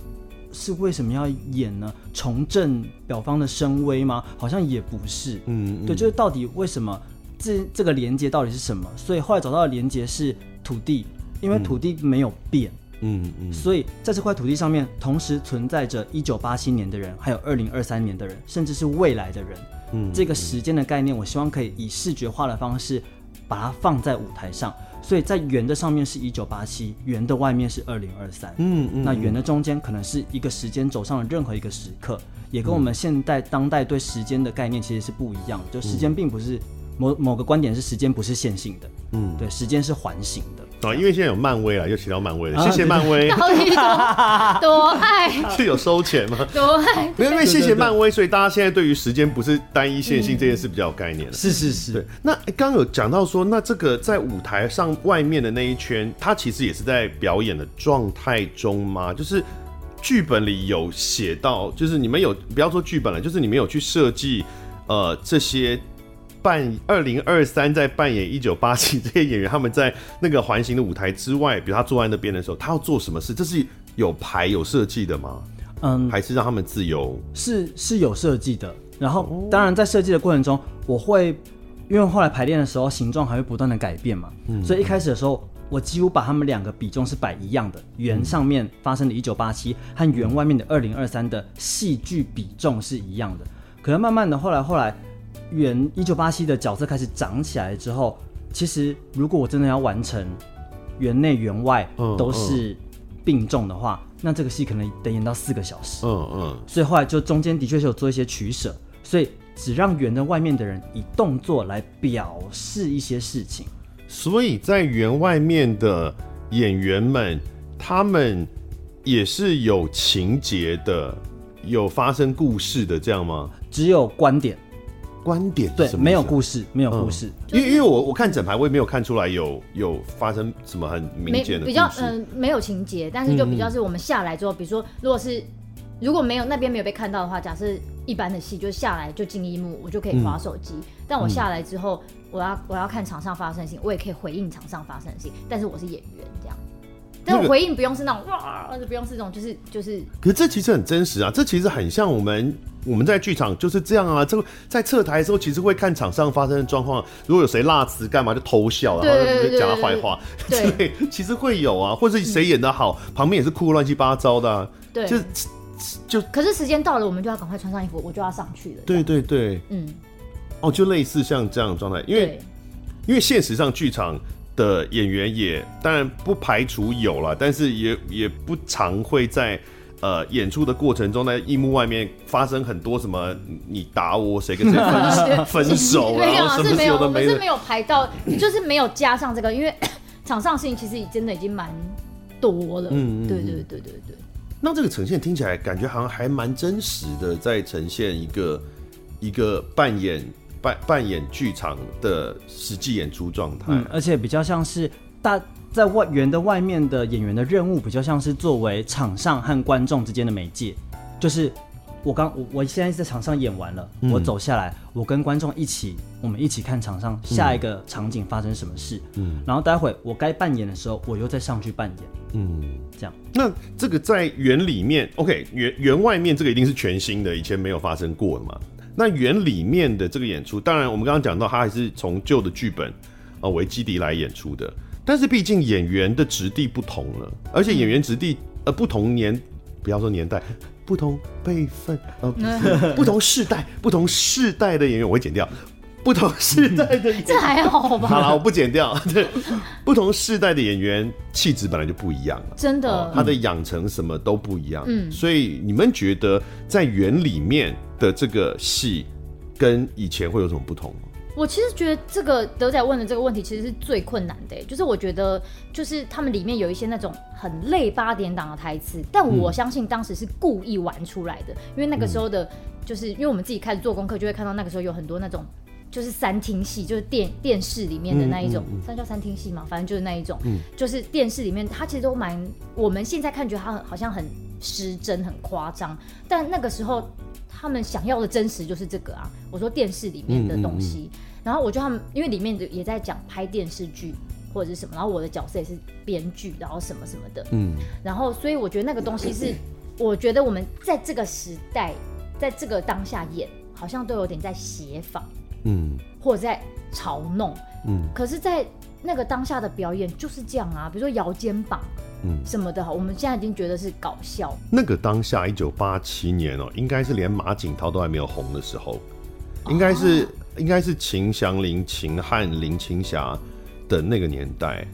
是为什么要演呢？重振表方的声威吗？好像也不是。嗯，嗯，对，就是到底为什么这这个连接到底是什么？所以后来找到的连接是土地，因为土地没有变。嗯嗯，嗯，所以在这块土地上面，同时存在着一九八七年的人，还有二零二三年的人，甚至是未来的人。嗯，这个时间的概念，我希望可以以视觉化的方式把它放在舞台上。所以在圆的上面是一九八七，圆的外面是二零二三。嗯嗯，那圆的中间可能是一个时间走上了任何一个时刻，也跟我们现代当代对时间的概念其实是不一样。就时间并不是某某个观点是时间不是线性的，嗯，对，时间是环形的。啊，因为现在有漫威了，又提到漫威了，谢谢漫威。到底 多爱？是有收钱吗？多爱？没有，因为谢谢漫威，所以大家现在对于时间不是单一线性这件事比较有概念了。是是是。对，那刚刚有讲到说，那这个在舞台上外面的那一圈，它其实也是在表演的状态中吗？就是剧本里有写到，就是你们有不要说剧本了，就是你们有去设计呃这些。扮二零二三在扮演一九八七 这些演员，他们在那个环形的舞台之外，比如他坐在那边的时候，他要做什么事？这是有排有设计的吗？嗯，还是让他们自由？是是有设计的。然后当然在设计的过程中，我会因为后来排练的时候形状还会不断的改变嘛，嗯，所以一开始的时候，我几乎把他们两个比重是摆一样的，圆上面发生的一九八七和圆外面的二零二三的戏剧比重是一样的。可能慢慢的后来后来。圆一九八七的角色开始长起来之后，其实如果我真的要完成园内园外都是病重的话，那这个戏可能得演到四个小时。嗯嗯。所以后来就中间的确是有做一些取舍，所以只让园的外面的人以动作来表示一些事情。所以在园外面的演员们，他们也是有情节的，有发生故事的，这样吗？只有观点。观点对，没有故事，没有故事。因为因为我我看整排，我也没有看出来有有发生什么很明显的，比较嗯没有情节，但是就比较是我们下来之后，比如说如果是如果没有那边没有被看到的话，假设一般的戏就是下来就进一幕，我就可以划手机。但我下来之后，我要我要看场上发生的事情，我也可以回应场上发生的事情，但是我是演员这样。但我回应不用是那种哇，不用是这种，就是就是。可是这其实很真实啊，这其实很像我们我们在剧场就是这样啊。这个在侧台的时候，其实会看场上发生的状况，如果有谁辣词干嘛就偷笑，然后就讲他坏话，对，对，其实会有啊，或者谁演的好，嗯、旁边也是哭乱七八糟的、啊，对，就就。可是时间到了，我们就要赶快穿上衣服，我就要上去了。对对对，嗯，哦，就类似像这样的状态，因为因为现实上剧场。的演员也当然不排除有了，但是也也不常会在呃演出的过程中，在荧幕外面发生很多什么你打我，谁跟谁分分手 了，没有是没有，我们是没有排到，就是没有加上这个，因为 场上事情其实真的已经蛮多了。嗯，对对对对对。那这个呈现听起来感觉好像还蛮真实的，在呈现一个一个扮演。扮扮演剧场的实际演出状态，嗯，而且比较像是大在外圆的外面的演员的任务，比较像是作为场上和观众之间的媒介。就是我刚我我现在在场上演完了，嗯，我走下来，我跟观众一起，我们一起看场上下一个场景发生什么事。嗯，然后待会我该扮演的时候，我又再上去扮演。嗯，这样。那这个在圆里面，OK，圆圆外面这个一定是全新的，以前没有发生过的嘛。那原里面的这个演出，当然我们刚刚讲到，他还是从旧的剧本啊为基底来演出的。但是毕竟演员的质地不同了，而且演员质地呃不同年，不要说年代，不同辈分呃不同世代，不同世代的演员我会剪掉。不同世代的演员 这还好吧？好了，我不剪掉。对，不同世代的演员气质本来就不一样了，真的，哦、他的养成什么都不一样。嗯，所以你们觉得在园里面的这个戏跟以前会有什么不同？我其实觉得这个德仔问的这个问题其实是最困难的，就是我觉得就是他们里面有一些那种很累八点档的台词，但我相信当时是故意玩出来的，因为那个时候的，就是因为我们自己开始做功课，就会看到那个时候有很多那种。就是三厅戏，就是电电视里面的那一种，嗯嗯嗯、叫三厅戏嘛，反正就是那一种，嗯、就是电视里面，它其实都蛮，我们现在看觉得它好像很失真、很夸张，但那个时候他们想要的真实就是这个啊。我说电视里面的东西，然后我觉得他们因为里面也在讲拍电视剧或者是什么，然后我的角色也是编剧，然后什么什么的，嗯，然后所以我觉得那个东西是，我觉得我们在这个时代，在这个当下演，好像都有点在写仿。嗯，或者在嘲弄，嗯，可是，在那个当下的表演就是这样啊，比如说摇肩膀，嗯，什么的，我们现在已经觉得是搞笑。那个当下，一九八七年哦、喔，应该是连马景涛都还没有红的时候，应该是、啊、应该是秦祥林、秦汉、林青霞的那个年代，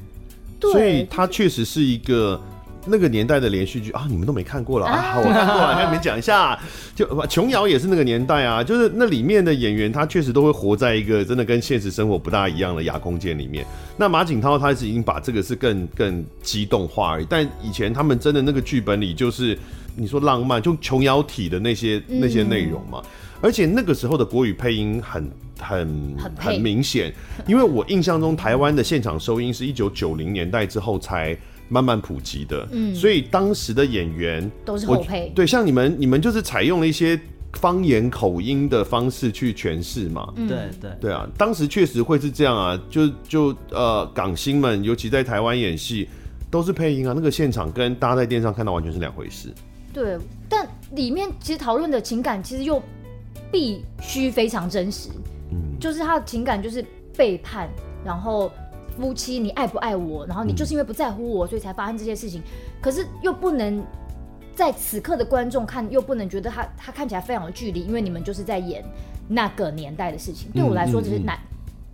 对，所以他确实是一个。那个年代的连续剧啊，你们都没看过了啊！我看过了，跟你们讲一下。就琼瑶也是那个年代啊，就是那里面的演员，他确实都会活在一个真的跟现实生活不大一样的亚空间里面。那马景涛他是已经把这个是更更激动化而已，但以前他们真的那个剧本里就是你说浪漫，就琼瑶体的那些那些内容嘛。而且那个时候的国语配音很很很明显，因为我印象中台湾的现场收音是一九九零年代之后才。慢慢普及的，嗯，所以当时的演员都是后配，对，像你们，你们就是采用了一些方言口音的方式去诠释嘛，对对。对啊，当时确实会是这样啊，就就呃港星们，尤其在台湾演戏都是配音啊，那个现场跟大家在电视上看到完全是两回事。对，但里面其实讨论的情感其实又必须非常真实，嗯，就是他的情感就是背叛，然后。夫妻，你爱不爱我？然后你就是因为不在乎我，所以才发生这些事情。可是又不能在此刻的观众看，又不能觉得他他看起来非常有距离，因为你们就是在演那个年代的事情。对我来说，这是难，嗯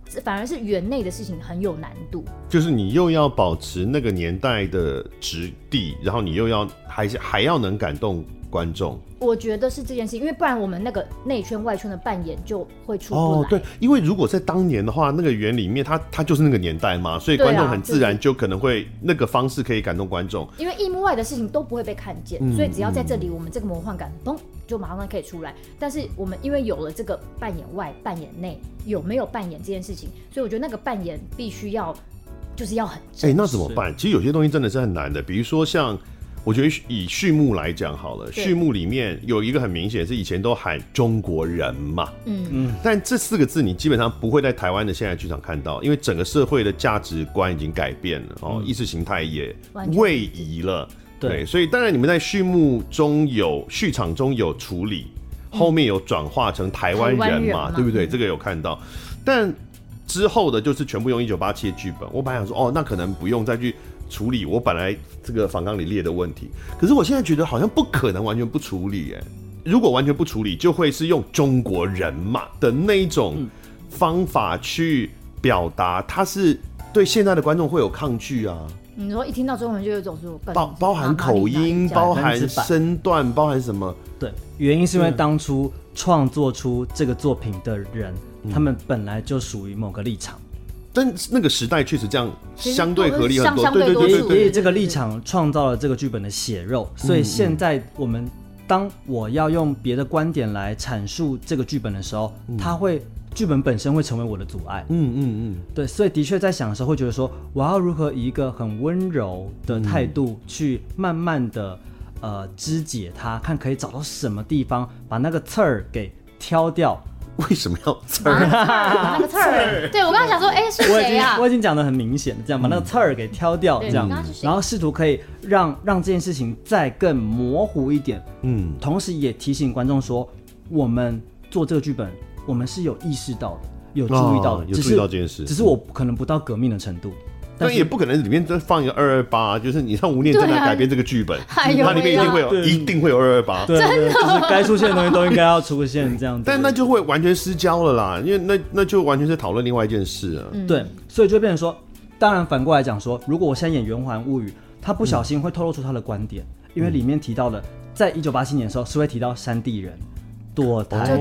嗯嗯、反而是园内的事情很有难度。就是你又要保持那个年代的质地，然后你又要还是还要能感动观众。我觉得是这件事，因为不然我们那个内圈外圈的扮演就会出不来。哦，对，因为如果在当年的话，那个园里面，它它就是那个年代嘛，所以观众很自然就可能会那个方式可以感动观众。因为一幕外的事情都不会被看见，嗯、所以只要在这里，我们这个魔幻感嘣就马上可以出来。但是我们因为有了这个扮演外、扮演内，有没有扮演这件事情，所以我觉得那个扮演必须要就是要很。哎、欸，那怎么办？其实有些东西真的是很难的，比如说像。我觉得以序幕来讲好了，序幕里面有一个很明显是以前都喊中国人嘛，嗯。嗯，但这四个字你基本上不会在台湾的现代剧场看到，因为整个社会的价值观已经改变了哦，意识形态也位移了，对，所以当然你们在序幕中有序场中有处理，后面有转化成台湾人嘛，对不对？这个有看到，但。之后的就是全部用一九八七的剧本，我本来想说，哦，那可能不用再去处理我本来这个访纲里列的问题，可是我现在觉得好像不可能完全不处理，哎，如果完全不处理，就会是用中国人嘛的那一种方法去表达，他是对现在的观众会有抗拒啊。你说一听到中文就有种说包包含口音，包含身段，包含什么？对，原因是因为当初创作出这个作品的人。他们本来就属于某个立场，但那个时代确实这样相对合理很多，对对对对，所以这个立场创造了这个剧本的血肉。所以现在我们当我要用别的观点来阐述这个剧本的时候，它会剧本本身会成为我的阻碍。嗯嗯嗯，对，所以的确在想的时候会觉得说，我要如何以一个很温柔的态度去慢慢的呃肢解它，看可以找到什么地方把那个刺儿给挑掉。为什么要刺儿？那个刺儿，对我刚刚想说，哎，是谁呀？我已经讲得很明显，这样把那个刺儿给挑掉，这样，然后试图可以让让这件事情再更模糊一点。嗯，同时也提醒观众说，我们做这个剧本，我们是有意识到的，有注意到的，有注意到这件事，只是我可能不到革命的程度。但也不可能里面再放一个二二八，就是你让吴念真来改编这个剧本，它里面一定会有，一定会有二二八，真的，就是该出现的东西都应该要出现这样子。但那就会完全失焦了啦，因为那那就完全是讨论另外一件事啊。对，所以就变成说，当然反过来讲说，如果我现在演《圆环物语》，他不小心会透露出他的观点，因为里面提到了，在一九八七年的时候是会提到山地人、堕胎、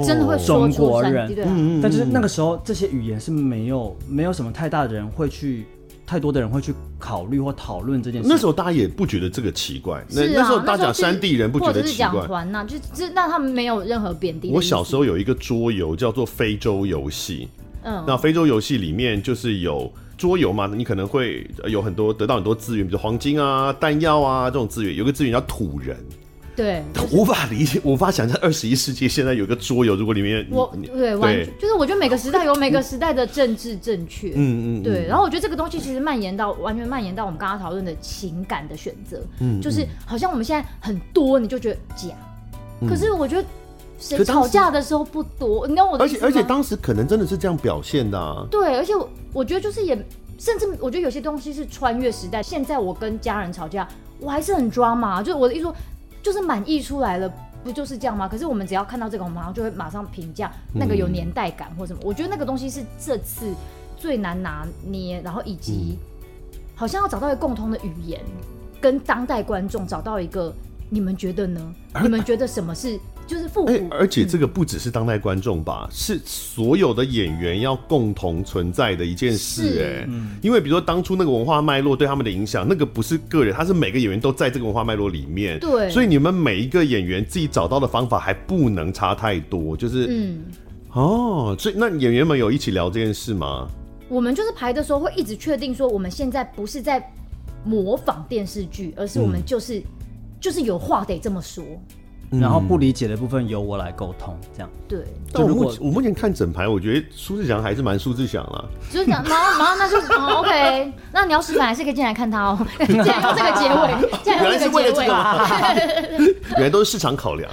中国人，但就是那个时候这些语言是没有没有什么太大的人会去。太多的人会去考虑或讨论这件事。那时候大家也不觉得这个奇怪。那、啊、那时候大家讲山地人不觉得奇怪。或者是讲团呐，就就那他们没有任何贬低。我小时候有一个桌游叫做非洲游戏，嗯，那非洲游戏里面就是有桌游嘛，你可能会有很多得到很多资源，比如黄金啊、弹药啊这种资源。有个资源叫土人。对，无法理解，无法想象二十一世纪现在有个桌游，如果里面我对完全就是我觉得每个时代有每个时代的政治正确，嗯嗯，对。然后我觉得这个东西其实蔓延到完全蔓延到我们刚刚讨论的情感的选择，嗯，就是好像我们现在很多你就觉得假，可是我觉得谁吵架的时候不多，你知道我，而且而且当时可能真的是这样表现的啊，对，而且我我觉得就是也甚至我觉得有些东西是穿越时代，现在我跟家人吵架，我还是很抓马，就是我的意思说。就是满意出来了，不就是这样吗？可是我们只要看到这个，我们马上就会马上评价那个有年代感或什么。嗯、我觉得那个东西是这次最难拿捏，然后以及好像要找到一个共通的语言，跟当代观众找到一个，你们觉得呢？你们觉得什么是？就是复古、欸，而且这个不只是当代观众吧，嗯、是所有的演员要共同存在的一件事、欸。哎，嗯、因为比如说当初那个文化脉络对他们的影响，那个不是个人，他是每个演员都在这个文化脉络里面。对，所以你们每一个演员自己找到的方法还不能差太多。就是，嗯，哦，所以那演员们有一起聊这件事吗？我们就是排的时候会一直确定说，我们现在不是在模仿电视剧，而是我们就是、嗯、就是有话得这么说。然后不理解的部分由我来沟通，这样对。就如果我目前看整排，我觉得苏志祥还是蛮苏志祥了。苏志祥，然后然后那就、哦、OK。那你要示范还是可以进来看他哦。竟然用这个结尾，竟然用这个结尾啊！原来都是市场考量。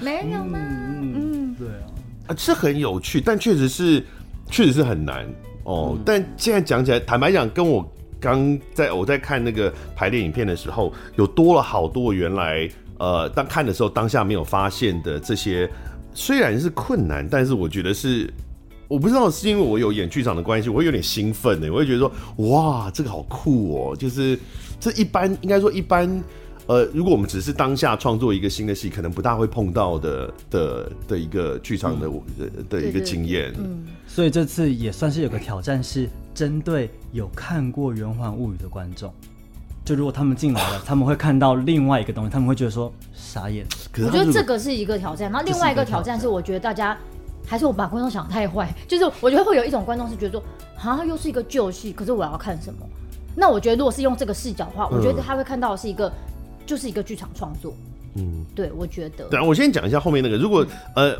没有吗？嗯，对啊，啊，是很有趣，但确实是确实是很难哦。嗯、但现在讲起来，坦白讲，跟我刚在我在看那个排练影片的时候，有多了好多原来。呃，当看的时候，当下没有发现的这些，虽然是困难，但是我觉得是，我不知道是因为我有演剧场的关系，我会有点兴奋呢，我会觉得说，哇，这个好酷哦，就是这一般应该说一般，呃，如果我们只是当下创作一个新的戏，可能不大会碰到的的的一个剧场的、嗯、的一个经验。嗯，所以这次也算是有个挑战，是针对有看过《圆环物语》的观众。就如果他们进来了，他们会看到另外一个东西，他们会觉得说傻眼。我觉得这个是一个挑战，然后另外一个挑战是，我觉得大家还是我把观众想太坏，就是我觉得会有一种观众是觉得说，啊，又是一个旧戏，可是我要看什么？那我觉得如果是用这个视角的话，我觉得他会看到的是一个。就是一个剧场创作。嗯，对，我觉得。对啊，我先讲一下后面那个。如果呃，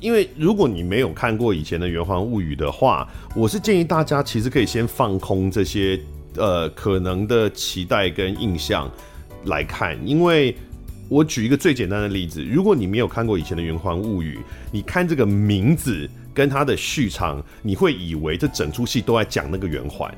因为如果你没有看过以前的《圆环物语》的话，我是建议大家其实可以先放空这些呃可能的期待跟印象来看，因为我举一个最简单的例子，如果你没有看过以前的《圆环物语》，你看这个名字跟它的序场，你会以为这整出戏都在讲那个圆环。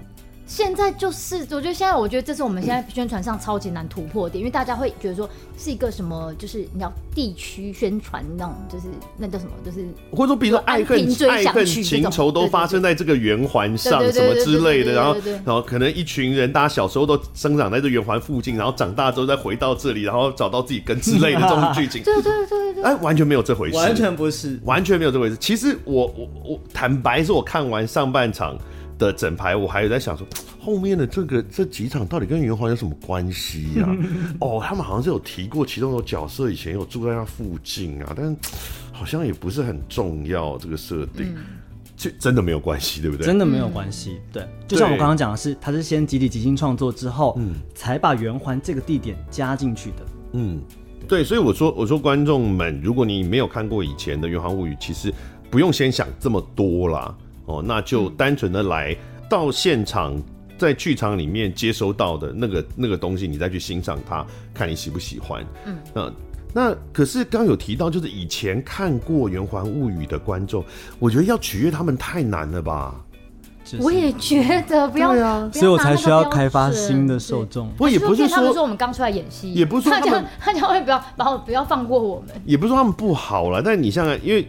现在就是，我觉得现在，我觉得这是我们现在宣传上超级难突破的点，因为大家会觉得说是一个什么，就是你要地区宣传那种，就是那叫什么，就是或者说比如说爱恨爱恨情仇都发生在这个圆环上什么之类的，然后然后可能一群人，大家小时候都生长在这圆环附近，然后长大之后再回到这里，然后找到自己根之类的这种剧情，对对对对对，哎，完全没有这回事，完全不是，完全没有这回事。其实我我我坦白说，我看完上半场的整排，我还有在想说，后面的这个这几场到底跟圆环有什么关系呀？哦，他们好像是有提过其中有角色以前有住在那附近啊，但 好像也不是很重要这个设定，这、嗯、真的没有关系，对不对？真的没有关系，对。就像我刚刚讲的是，他是先集体即兴创作之后，嗯，才把圆环这个地点加进去的，嗯，对。所以我说，我说观众们，如果你没有看过以前的《圆环物语》，其实不用先想这么多啦。哦，那就单纯的来到现场，在剧场里面接收到的那个那个东西，你再去欣赏它，看你喜不喜欢。嗯，那那可是刚有提到，就是以前看过《圆环物语》的观众，我觉得要取悦他们太难了吧？我也觉得不要，啊，所以我才需要开发新的受众。不也不是说他们说我们刚出来演戏，也不是说他们他讲 会不要把我不要放过我们，也不是说他们不好了。但你像因为。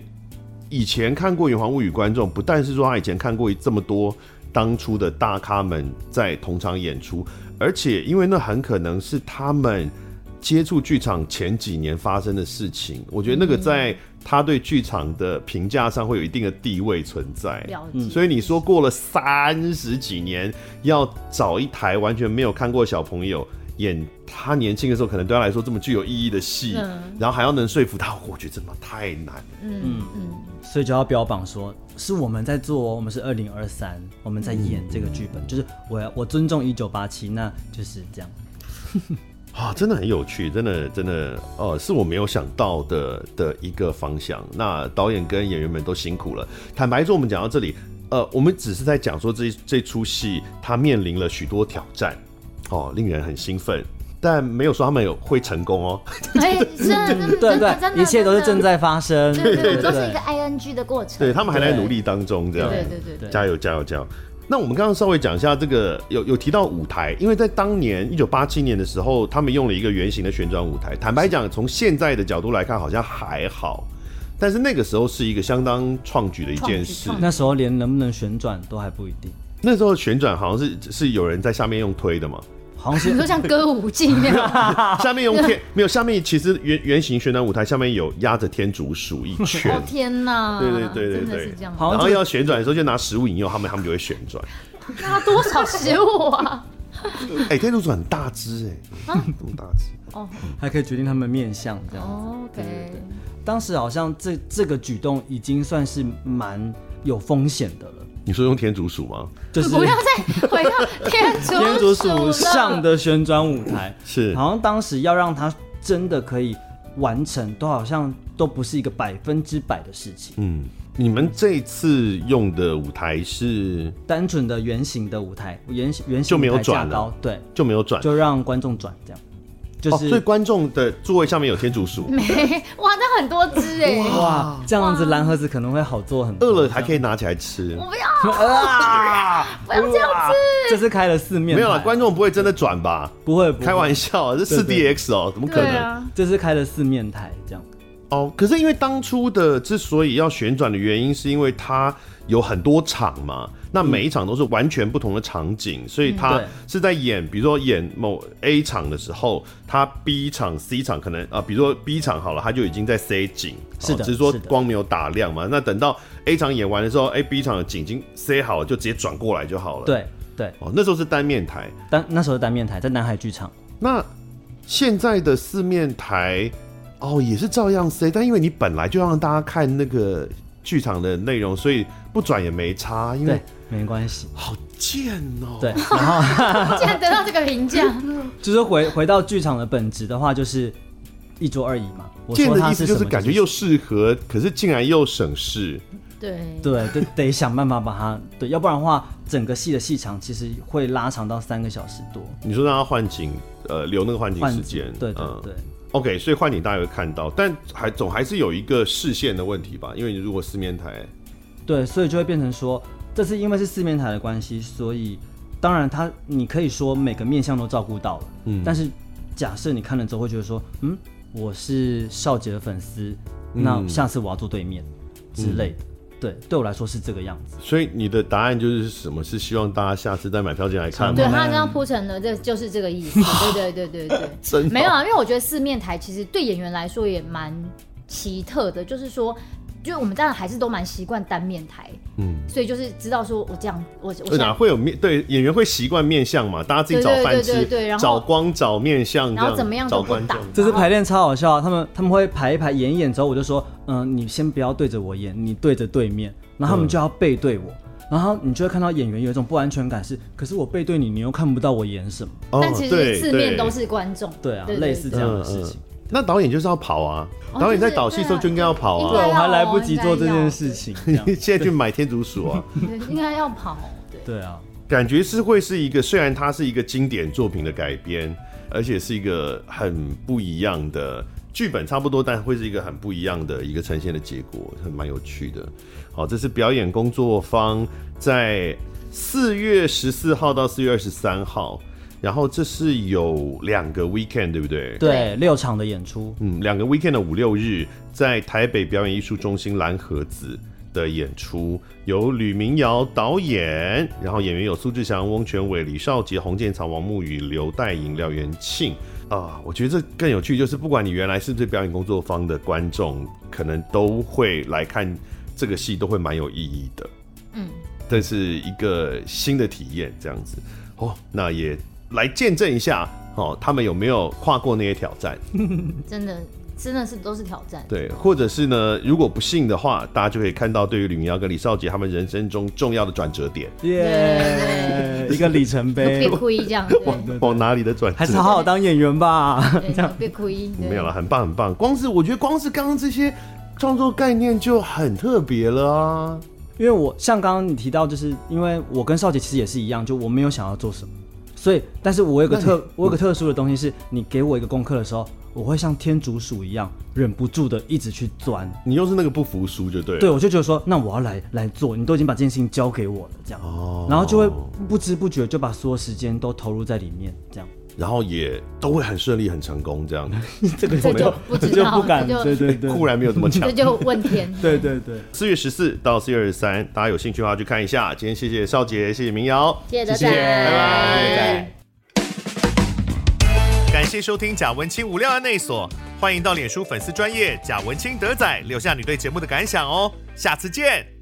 以前看过《圆环物语》观众，不但是说他以前看过这么多当初的大咖们在同场演出，而且因为那很可能是他们接触剧场前几年发生的事情，我觉得那个在他对剧场的评价上会有一定的地位存在。所以你说过了三十几年，要找一台完全没有看过小朋友。演他年轻的时候，可能对他来说这么具有意义的戏，嗯，然后还要能说服他，我觉得真的太难了。嗯嗯，所以就要标榜说是我们在做，我们是二零二三，我们在演这个剧本，嗯，就是我要我尊重一九八七，那就是这样。啊，真的很有趣，真的真的，呃，是我没有想到的的一个方向。那导演跟演员们都辛苦了。坦白说，我们讲到这里，呃，我们只是在讲说这这出戏它面临了许多挑战。哦，令人很兴奋，但没有说他们有会成功哦。哎，是，对对，一切都是正在发生，对对，都是一个 ing 的过程。对，他们还在努力当中，这样。对对对对，加油加油加油！那我们刚刚稍微讲一下这个，有有提到舞台，因为在当年一九八七年的时候，他们用了一个圆形的旋转舞台。坦白讲，从现在的角度来看，好像还好，但是那个时候是一个相当创举的一件事。那时候连能不能旋转都还不一定。那时候旋转好像是是有人在下面用推的嘛。好像是你说像歌舞伎那样，下面用天没有，下面其实圆圆形旋转舞台下面有压着天竺鼠一圈。哦天哪！对对对对对，然后要旋转的时候就拿食物引诱他们，他们就会旋转。拿多少食物啊？哎、欸，天竺鼠很大只哎、欸，啊，这么大只哦，还可以决定他们面相这样。OK，当时好像这这个举动已经算是蛮有风险的了。你说用天竺鼠吗？就是不要再回到天竺天竺鼠上的旋转舞台，是。好像当时要让它真的可以完成，都好像都不是一个百分之百的事情。嗯，你们这次用的舞台是？单纯的圆形的舞台，圆圆形就没有转了，对，就没有转，就让观众转这样。就是、哦，所以观众的座位上面有天竺鼠，没哇，那很多只哎，哇，这样子蓝盒子可能会好做很多，饿了还可以拿起来吃。我不要啊，不要这样子。这是开了四面，没有了，观众不会真的转吧？不会，开玩笑，这四 DX 哦，怎么可能？啊、这是开了四面台这样。哦，可是因为当初的之所以要旋转的原因，是因为它有很多场嘛。那每一场都是完全不同的场景，嗯、所以他是在演，比如说演某 A 场的时候，他 B 场、C 场可能啊，比如说 B 场好了，他就已经在塞景，是的，只是说光没有打亮嘛。那等到 A 场演完的时候，哎，B 场的景已经塞好了，就直接转过来就好了。对对，哦，那时候是单面台，单那时候是单面台在南海剧场。那现在的四面台，哦，也是照样塞，但因为你本来就让大家看那个剧场的内容，所以不转也没差，因为。没关系。好贱哦、喔！对，然后 竟然得到这个评价，就是回回到剧场的本质的话，就是一桌二椅嘛。贱的意思就是感觉又适合，可是竟然又省事。对对，就得想办法把它对，要不然的话，整个戏的戏长其实会拉长到三个小时多。你说让他换景，呃，留那个换景时间，对对对。嗯、OK，所以换景大家会看到，但还总还是有一个视线的问题吧？因为你如果四面台，对，所以就会变成说，这是因为是四面台的关系，所以当然他你可以说每个面相都照顾到了，嗯，但是假设你看了之后会觉得说，嗯，我是少杰的粉丝，那下次我要坐对面、嗯、之类的。对，对我来说是这个样子。所以你的答案就是什么？是希望大家下次再买票进来看吗？对，他刚刚铺陈的，这就是这个意思。对对对对对，真没有啊，因为我觉得四面台其实对演员来说也蛮奇特的，就是说。就我们当然还是都蛮习惯单面台，嗯，所以就是知道说我这样，我我哪会有面对演员会习惯面相嘛？大家自己找饭吃，对对对，然后找光找面相，然后怎么样找观众。这次排练超好笑啊！他们他们会排一排演一演之后，我就说，嗯，你先不要对着我演，你对着对面，然后他们就要背对我，然后你就会看到演员有一种不安全感，是，可是我背对你，你又看不到我演什么。但其实四面都是观众，对啊，类似这样的事情。那导演就是要跑啊！导演在导戏的时候就应该要跑啊！对，我还来不及做这件事情，你现在去买天竺鼠啊！应该要跑。对啊，感觉是会是一个，虽然它是一个经典作品的改编，而且是一个很不一样的剧本，差不多，但会是一个很不一样的一个呈现的结果，很蛮有趣的。好，这是表演工作方在四月十四号到四月二十三号。然后这是有两个 weekend，对不对？对，六场的演出。嗯，两个 weekend 的五六日，在台北表演艺术中心蓝盒子的演出，由吕明瑶导演，然后演员有苏志祥、翁全伟、李少杰、洪建藏、王沐雨、刘代颖、廖元庆啊。我觉得这更有趣，就是不管你原来是不是表演工作方的观众，可能都会来看这个戏，都会蛮有意义的。嗯，这是一个新的体验，这样子哦，那也。来见证一下哦，他们有没有跨过那些挑战？真的，真的是都是挑战。对，或者是呢？如果不信的话，大家就可以看到对于吕明耀跟李少杰他们人生中重要的转折点，耶，一个里程碑。别亏这样，往往哪里的转折？还是好好当演员吧。这样别亏，没有了，很棒很棒。光是我觉得，光是刚刚这些创作概念就很特别了啊。因为我像刚刚你提到，就是因为我跟少杰其实也是一样，就我没有想要做什么。所以，但是我有个特，我有个特殊的东西，是你给我一个功课的时候，我会像天竺鼠一样，忍不住的一直去钻。你又是那个不服输，就对。对，我就觉得说，那我要来来做，你都已经把这件事情交给我了，这样，哦、然后就会不知不觉就把所有时间都投入在里面，这样。然后也都会很顺利、很成功，这样。这个这就不知道，就不敢，就对对对，固然没有这么强。这就问天。对对对，四月十四到四月二十三，大家有兴趣的话去看一下。今天谢谢少杰，谢谢明瑶，谢谢大家，拜拜。感谢收听贾文青无料案内所，欢迎到脸书粉丝专业贾文清德仔留下你对节目的感想哦，下次见。